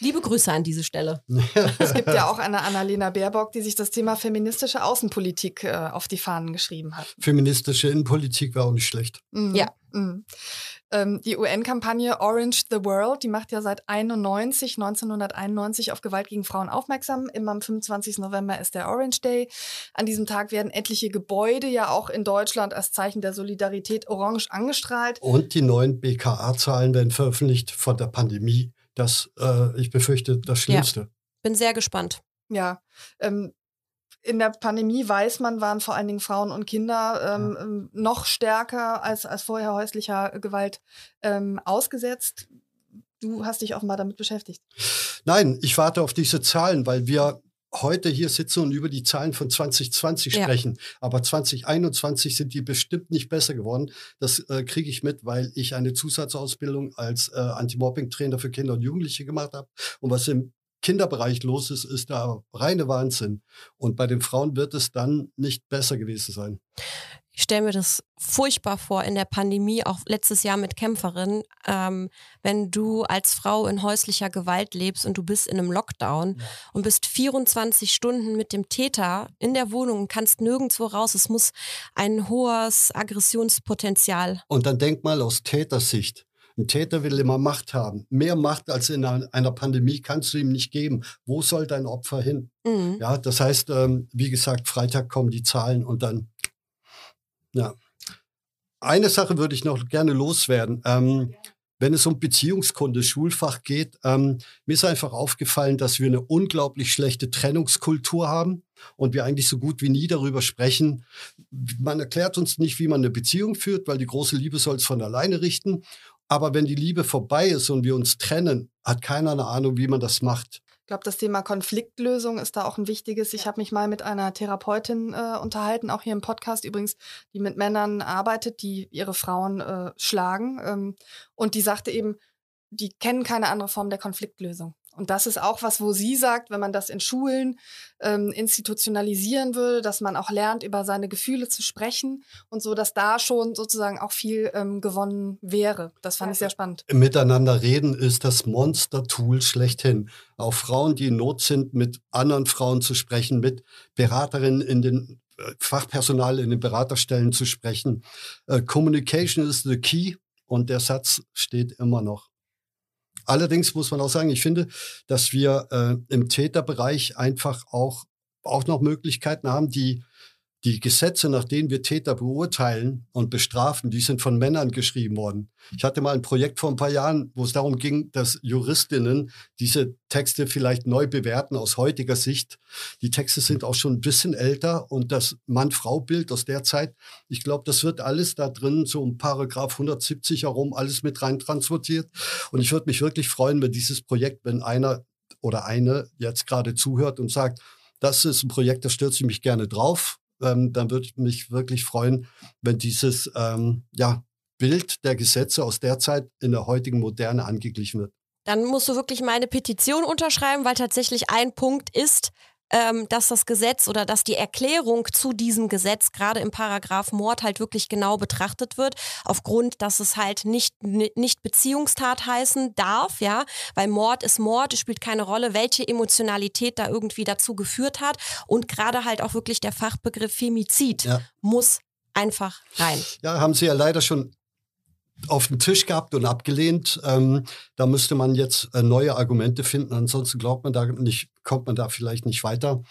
Liebe Grüße an diese Stelle. es gibt ja auch eine Annalena Baerbock, die sich das Thema feministische Außenpolitik äh, auf die Fahnen geschrieben hat. Feministische Innenpolitik war auch nicht schlecht. Mhm. Ja. Mhm. Ähm, die UN-Kampagne Orange the World, die macht ja seit 91, 1991 auf Gewalt gegen Frauen aufmerksam. Immer am 25. November ist der Orange Day. An diesem Tag werden etliche Gebäude ja auch in Deutschland als Zeichen der Solidarität orange angestrahlt. Und die neuen BKA-Zahlen werden veröffentlicht von der Pandemie das, äh, ich befürchte, das Schlimmste. Ja. Bin sehr gespannt. Ja, ähm, in der Pandemie weiß man, waren vor allen Dingen Frauen und Kinder ähm, ja. Ähm, noch stärker als, als vorher häuslicher Gewalt ähm, ausgesetzt. Du hast dich offenbar damit beschäftigt. Nein, ich warte auf diese Zahlen, weil wir heute hier sitzen und über die Zahlen von 2020 ja. sprechen. Aber 2021 sind die bestimmt nicht besser geworden. Das äh, kriege ich mit, weil ich eine Zusatzausbildung als äh, Anti-Mobbing-Trainer für Kinder und Jugendliche gemacht habe. Und was im Kinderbereich los ist, ist da reine Wahnsinn. Und bei den Frauen wird es dann nicht besser gewesen sein. Stelle mir das furchtbar vor in der Pandemie, auch letztes Jahr mit Kämpferin, ähm, wenn du als Frau in häuslicher Gewalt lebst und du bist in einem Lockdown ja. und bist 24 Stunden mit dem Täter in der Wohnung und kannst nirgendwo raus. Es muss ein hohes Aggressionspotenzial. Und dann denk mal aus Tätersicht. Ein Täter will immer Macht haben. Mehr Macht als in einer Pandemie kannst du ihm nicht geben. Wo soll dein Opfer hin? Mhm. Ja, das heißt, ähm, wie gesagt, Freitag kommen die Zahlen und dann ja. Eine Sache würde ich noch gerne loswerden. Ähm, wenn es um Beziehungskunde, Schulfach geht, ähm, mir ist einfach aufgefallen, dass wir eine unglaublich schlechte Trennungskultur haben und wir eigentlich so gut wie nie darüber sprechen. Man erklärt uns nicht, wie man eine Beziehung führt, weil die große Liebe soll es von alleine richten. Aber wenn die Liebe vorbei ist und wir uns trennen, hat keiner eine Ahnung, wie man das macht. Ich glaube, das Thema Konfliktlösung ist da auch ein wichtiges. Ich habe mich mal mit einer Therapeutin äh, unterhalten, auch hier im Podcast übrigens, die mit Männern arbeitet, die ihre Frauen äh, schlagen. Ähm, und die sagte eben, die kennen keine andere Form der Konfliktlösung. Und das ist auch was, wo sie sagt, wenn man das in Schulen ähm, institutionalisieren würde, dass man auch lernt, über seine Gefühle zu sprechen und so, dass da schon sozusagen auch viel ähm, gewonnen wäre. Das fand ich sehr spannend. Miteinander reden ist das Monster-Tool schlechthin. Auch Frauen, die in Not sind, mit anderen Frauen zu sprechen, mit Beraterinnen in den äh, Fachpersonal in den Beraterstellen zu sprechen. Äh, Communication is the key und der Satz steht immer noch. Allerdings muss man auch sagen, ich finde, dass wir äh, im Täterbereich einfach auch, auch noch Möglichkeiten haben, die die Gesetze, nach denen wir Täter beurteilen und bestrafen, die sind von Männern geschrieben worden. Ich hatte mal ein Projekt vor ein paar Jahren, wo es darum ging, dass Juristinnen diese Texte vielleicht neu bewerten aus heutiger Sicht. Die Texte sind auch schon ein bisschen älter und das Mann-Frau-Bild aus der Zeit, ich glaube, das wird alles da drin, so um Paragraph 170 herum, alles mit rein transportiert. Und ich würde mich wirklich freuen, wenn dieses Projekt, wenn einer oder eine jetzt gerade zuhört und sagt, das ist ein Projekt, da stürze ich mich gerne drauf ähm, dann würde ich mich wirklich freuen, wenn dieses ähm, ja, Bild der Gesetze aus der Zeit in der heutigen Moderne angeglichen wird. Dann musst du wirklich meine Petition unterschreiben, weil tatsächlich ein Punkt ist, ähm, dass das Gesetz oder dass die Erklärung zu diesem Gesetz gerade im Paragraph Mord halt wirklich genau betrachtet wird, aufgrund, dass es halt nicht, nicht Beziehungstat heißen darf, ja, weil Mord ist Mord, es spielt keine Rolle, welche Emotionalität da irgendwie dazu geführt hat und gerade halt auch wirklich der Fachbegriff Femizid ja. muss einfach rein. Ja, haben Sie ja leider schon auf den Tisch gehabt und abgelehnt. Ähm, da müsste man jetzt äh, neue Argumente finden. Ansonsten glaubt man da nicht, kommt man da vielleicht nicht weiter.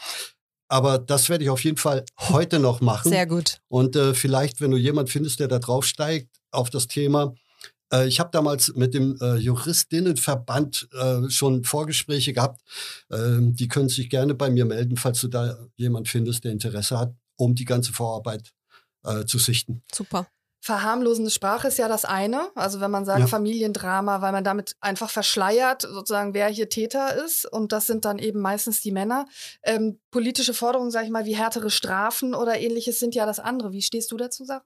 Aber das werde ich auf jeden Fall heute noch machen. Sehr gut. Und äh, vielleicht, wenn du jemand findest, der da draufsteigt auf das Thema. Äh, ich habe damals mit dem äh, Juristinnenverband äh, schon Vorgespräche gehabt. Ähm, die können sich gerne bei mir melden, falls du da jemand findest, der Interesse hat, um die ganze Vorarbeit äh, zu sichten. Super. Verharmlosende Sprache ist ja das eine. Also wenn man sagt ja. Familiendrama, weil man damit einfach verschleiert, sozusagen, wer hier Täter ist. Und das sind dann eben meistens die Männer. Ähm, politische Forderungen, sage ich mal, wie härtere Strafen oder ähnliches sind ja das andere. Wie stehst du dazu, Sarah?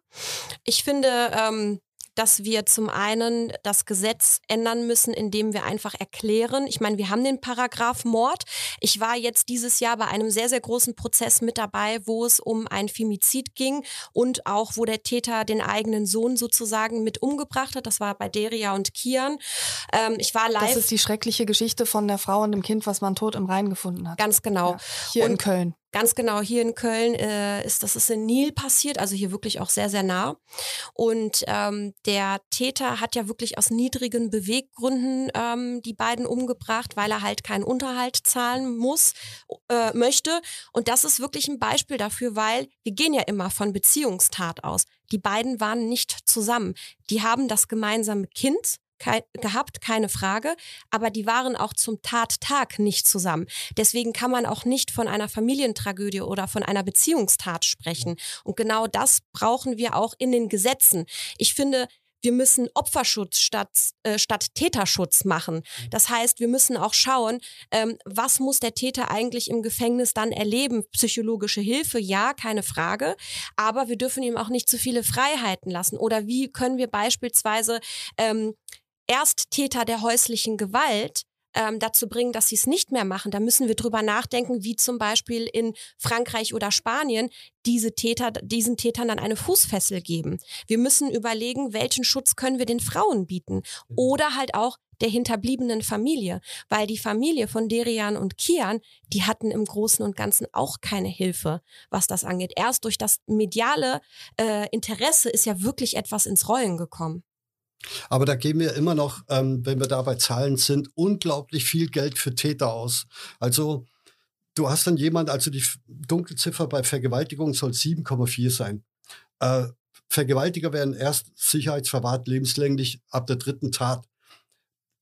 Ich finde, ähm, dass wir zum einen das Gesetz ändern müssen, indem wir einfach erklären, ich meine, wir haben den Paragraph Mord. Ich war jetzt dieses Jahr bei einem sehr, sehr großen Prozess mit dabei, wo es um ein Femizid ging und auch, wo der Täter den eigenen Sohn sozusagen mit umgebracht hat. Das war bei Deria und Kian. Ähm, ich war live. Das ist die schreckliche Geschichte von der Frau und dem Kind, was man tot im Rhein gefunden hat. Ganz genau. Ja, hier und in Köln. Ganz genau, hier in Köln äh, ist das ist in Nil passiert, also hier wirklich auch sehr, sehr nah. Und ähm, der Täter hat ja wirklich aus niedrigen Beweggründen ähm, die beiden umgebracht, weil er halt keinen Unterhalt zahlen muss, äh, möchte. Und das ist wirklich ein Beispiel dafür, weil wir gehen ja immer von Beziehungstat aus. Die beiden waren nicht zusammen. Die haben das gemeinsame Kind, Kei gehabt, keine Frage, aber die waren auch zum Tattag nicht zusammen. Deswegen kann man auch nicht von einer Familientragödie oder von einer Beziehungstat sprechen. Und genau das brauchen wir auch in den Gesetzen. Ich finde, wir müssen Opferschutz statt, äh, statt Täterschutz machen. Mhm. Das heißt, wir müssen auch schauen, ähm, was muss der Täter eigentlich im Gefängnis dann erleben? Psychologische Hilfe, ja, keine Frage. Aber wir dürfen ihm auch nicht zu viele Freiheiten lassen. Oder wie können wir beispielsweise ähm, Ersttäter der häuslichen Gewalt ähm, dazu bringen, dass sie es nicht mehr machen, da müssen wir drüber nachdenken, wie zum Beispiel in Frankreich oder Spanien diese Täter, diesen Tätern dann eine Fußfessel geben. Wir müssen überlegen, welchen Schutz können wir den Frauen bieten oder halt auch der hinterbliebenen Familie, weil die Familie von Derian und Kian, die hatten im Großen und Ganzen auch keine Hilfe, was das angeht. Erst durch das mediale äh, Interesse ist ja wirklich etwas ins Rollen gekommen. Aber da geben wir immer noch, ähm, wenn wir da bei Zahlen sind, unglaublich viel Geld für Täter aus. Also du hast dann jemand, also die Dunkelziffer bei Vergewaltigung soll 7,4 sein. Äh, Vergewaltiger werden erst sicherheitsverwahrt lebenslänglich ab der dritten Tat.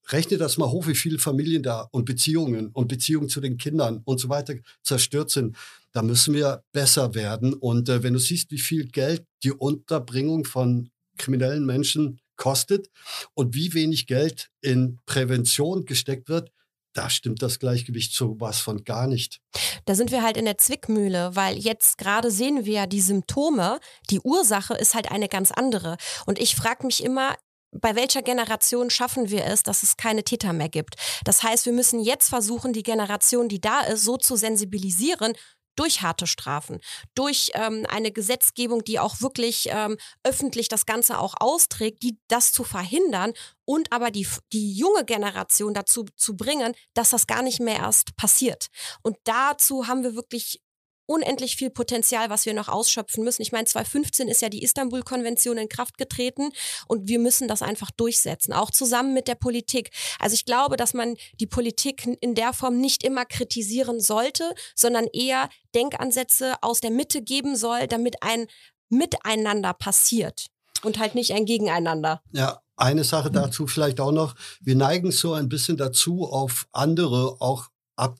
Rechne das mal hoch, wie viele Familien da und Beziehungen und Beziehungen zu den Kindern und so weiter zerstört sind. Da müssen wir besser werden. Und äh, wenn du siehst, wie viel Geld die Unterbringung von kriminellen Menschen kostet und wie wenig Geld in Prävention gesteckt wird, da stimmt das Gleichgewicht so was von gar nicht. Da sind wir halt in der Zwickmühle, weil jetzt gerade sehen wir ja die Symptome. Die Ursache ist halt eine ganz andere. Und ich frage mich immer, bei welcher Generation schaffen wir es, dass es keine Täter mehr gibt? Das heißt, wir müssen jetzt versuchen, die Generation, die da ist, so zu sensibilisieren, durch harte Strafen, durch ähm, eine Gesetzgebung, die auch wirklich ähm, öffentlich das Ganze auch austrägt, die das zu verhindern und aber die, die junge Generation dazu zu bringen, dass das gar nicht mehr erst passiert. Und dazu haben wir wirklich unendlich viel Potenzial, was wir noch ausschöpfen müssen. Ich meine, 2015 ist ja die Istanbul-Konvention in Kraft getreten und wir müssen das einfach durchsetzen, auch zusammen mit der Politik. Also ich glaube, dass man die Politik in der Form nicht immer kritisieren sollte, sondern eher Denkansätze aus der Mitte geben soll, damit ein Miteinander passiert und halt nicht ein Gegeneinander. Ja, eine Sache dazu vielleicht auch noch. Wir neigen so ein bisschen dazu, auf andere auch ab,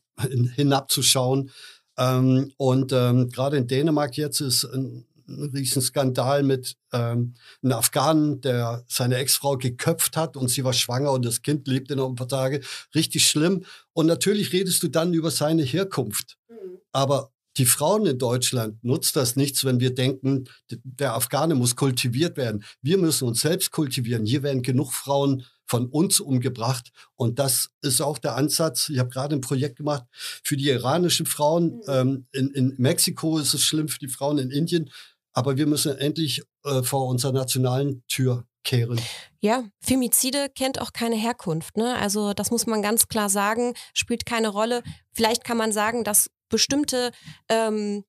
hinabzuschauen ähm, und ähm, gerade in Dänemark jetzt ist ein, ein Riesenskandal mit ähm, einem Afghanen, der seine Ex-Frau geköpft hat und sie war schwanger und das Kind lebte noch ein paar Tage. Richtig schlimm. Und natürlich redest du dann über seine Herkunft. Mhm. Aber die Frauen in Deutschland nutzt das nichts, wenn wir denken, der Afghane muss kultiviert werden. Wir müssen uns selbst kultivieren. Hier werden genug Frauen von uns umgebracht. Und das ist auch der Ansatz. Ich habe gerade ein Projekt gemacht für die iranischen Frauen. Mhm. Ähm, in, in Mexiko ist es schlimm für die Frauen, in Indien. Aber wir müssen endlich äh, vor unserer nationalen Tür kehren. Ja, Femizide kennt auch keine Herkunft. Ne? Also das muss man ganz klar sagen, spielt keine Rolle. Vielleicht kann man sagen, dass bestimmte ähm,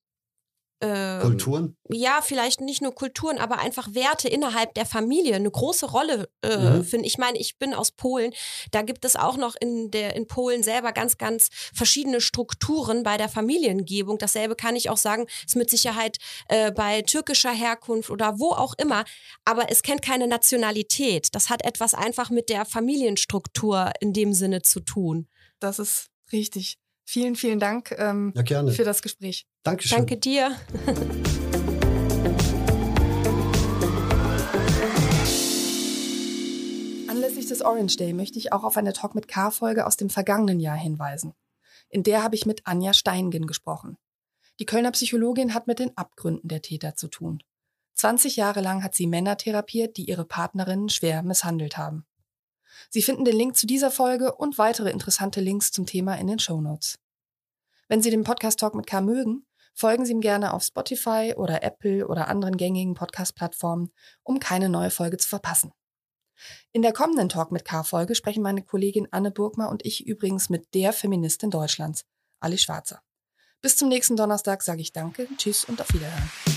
ähm, Kulturen? Ja, vielleicht nicht nur Kulturen, aber einfach Werte innerhalb der Familie eine große Rolle äh, mhm. finden. Ich meine, ich bin aus Polen. Da gibt es auch noch in der in Polen selber ganz, ganz verschiedene Strukturen bei der Familiengebung. Dasselbe kann ich auch sagen, ist mit Sicherheit äh, bei türkischer Herkunft oder wo auch immer. Aber es kennt keine Nationalität. Das hat etwas einfach mit der Familienstruktur in dem Sinne zu tun. Das ist richtig. Vielen, vielen Dank ähm, ja, für das Gespräch. Dankeschön. Danke dir. Anlässlich des Orange Day möchte ich auch auf eine Talk mit K-Folge aus dem vergangenen Jahr hinweisen. In der habe ich mit Anja Steingen gesprochen. Die Kölner Psychologin hat mit den Abgründen der Täter zu tun. 20 Jahre lang hat sie Männer therapiert, die ihre Partnerinnen schwer misshandelt haben. Sie finden den Link zu dieser Folge und weitere interessante Links zum Thema in den Show Notes. Wenn Sie den Podcast Talk mit K mögen, folgen Sie ihm gerne auf Spotify oder Apple oder anderen gängigen Podcast-Plattformen, um keine neue Folge zu verpassen. In der kommenden Talk mit K-Folge sprechen meine Kollegin Anne Burgmer und ich übrigens mit der Feministin Deutschlands, Ali Schwarzer. Bis zum nächsten Donnerstag sage ich Danke, Tschüss und auf Wiederhören.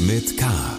Mit K.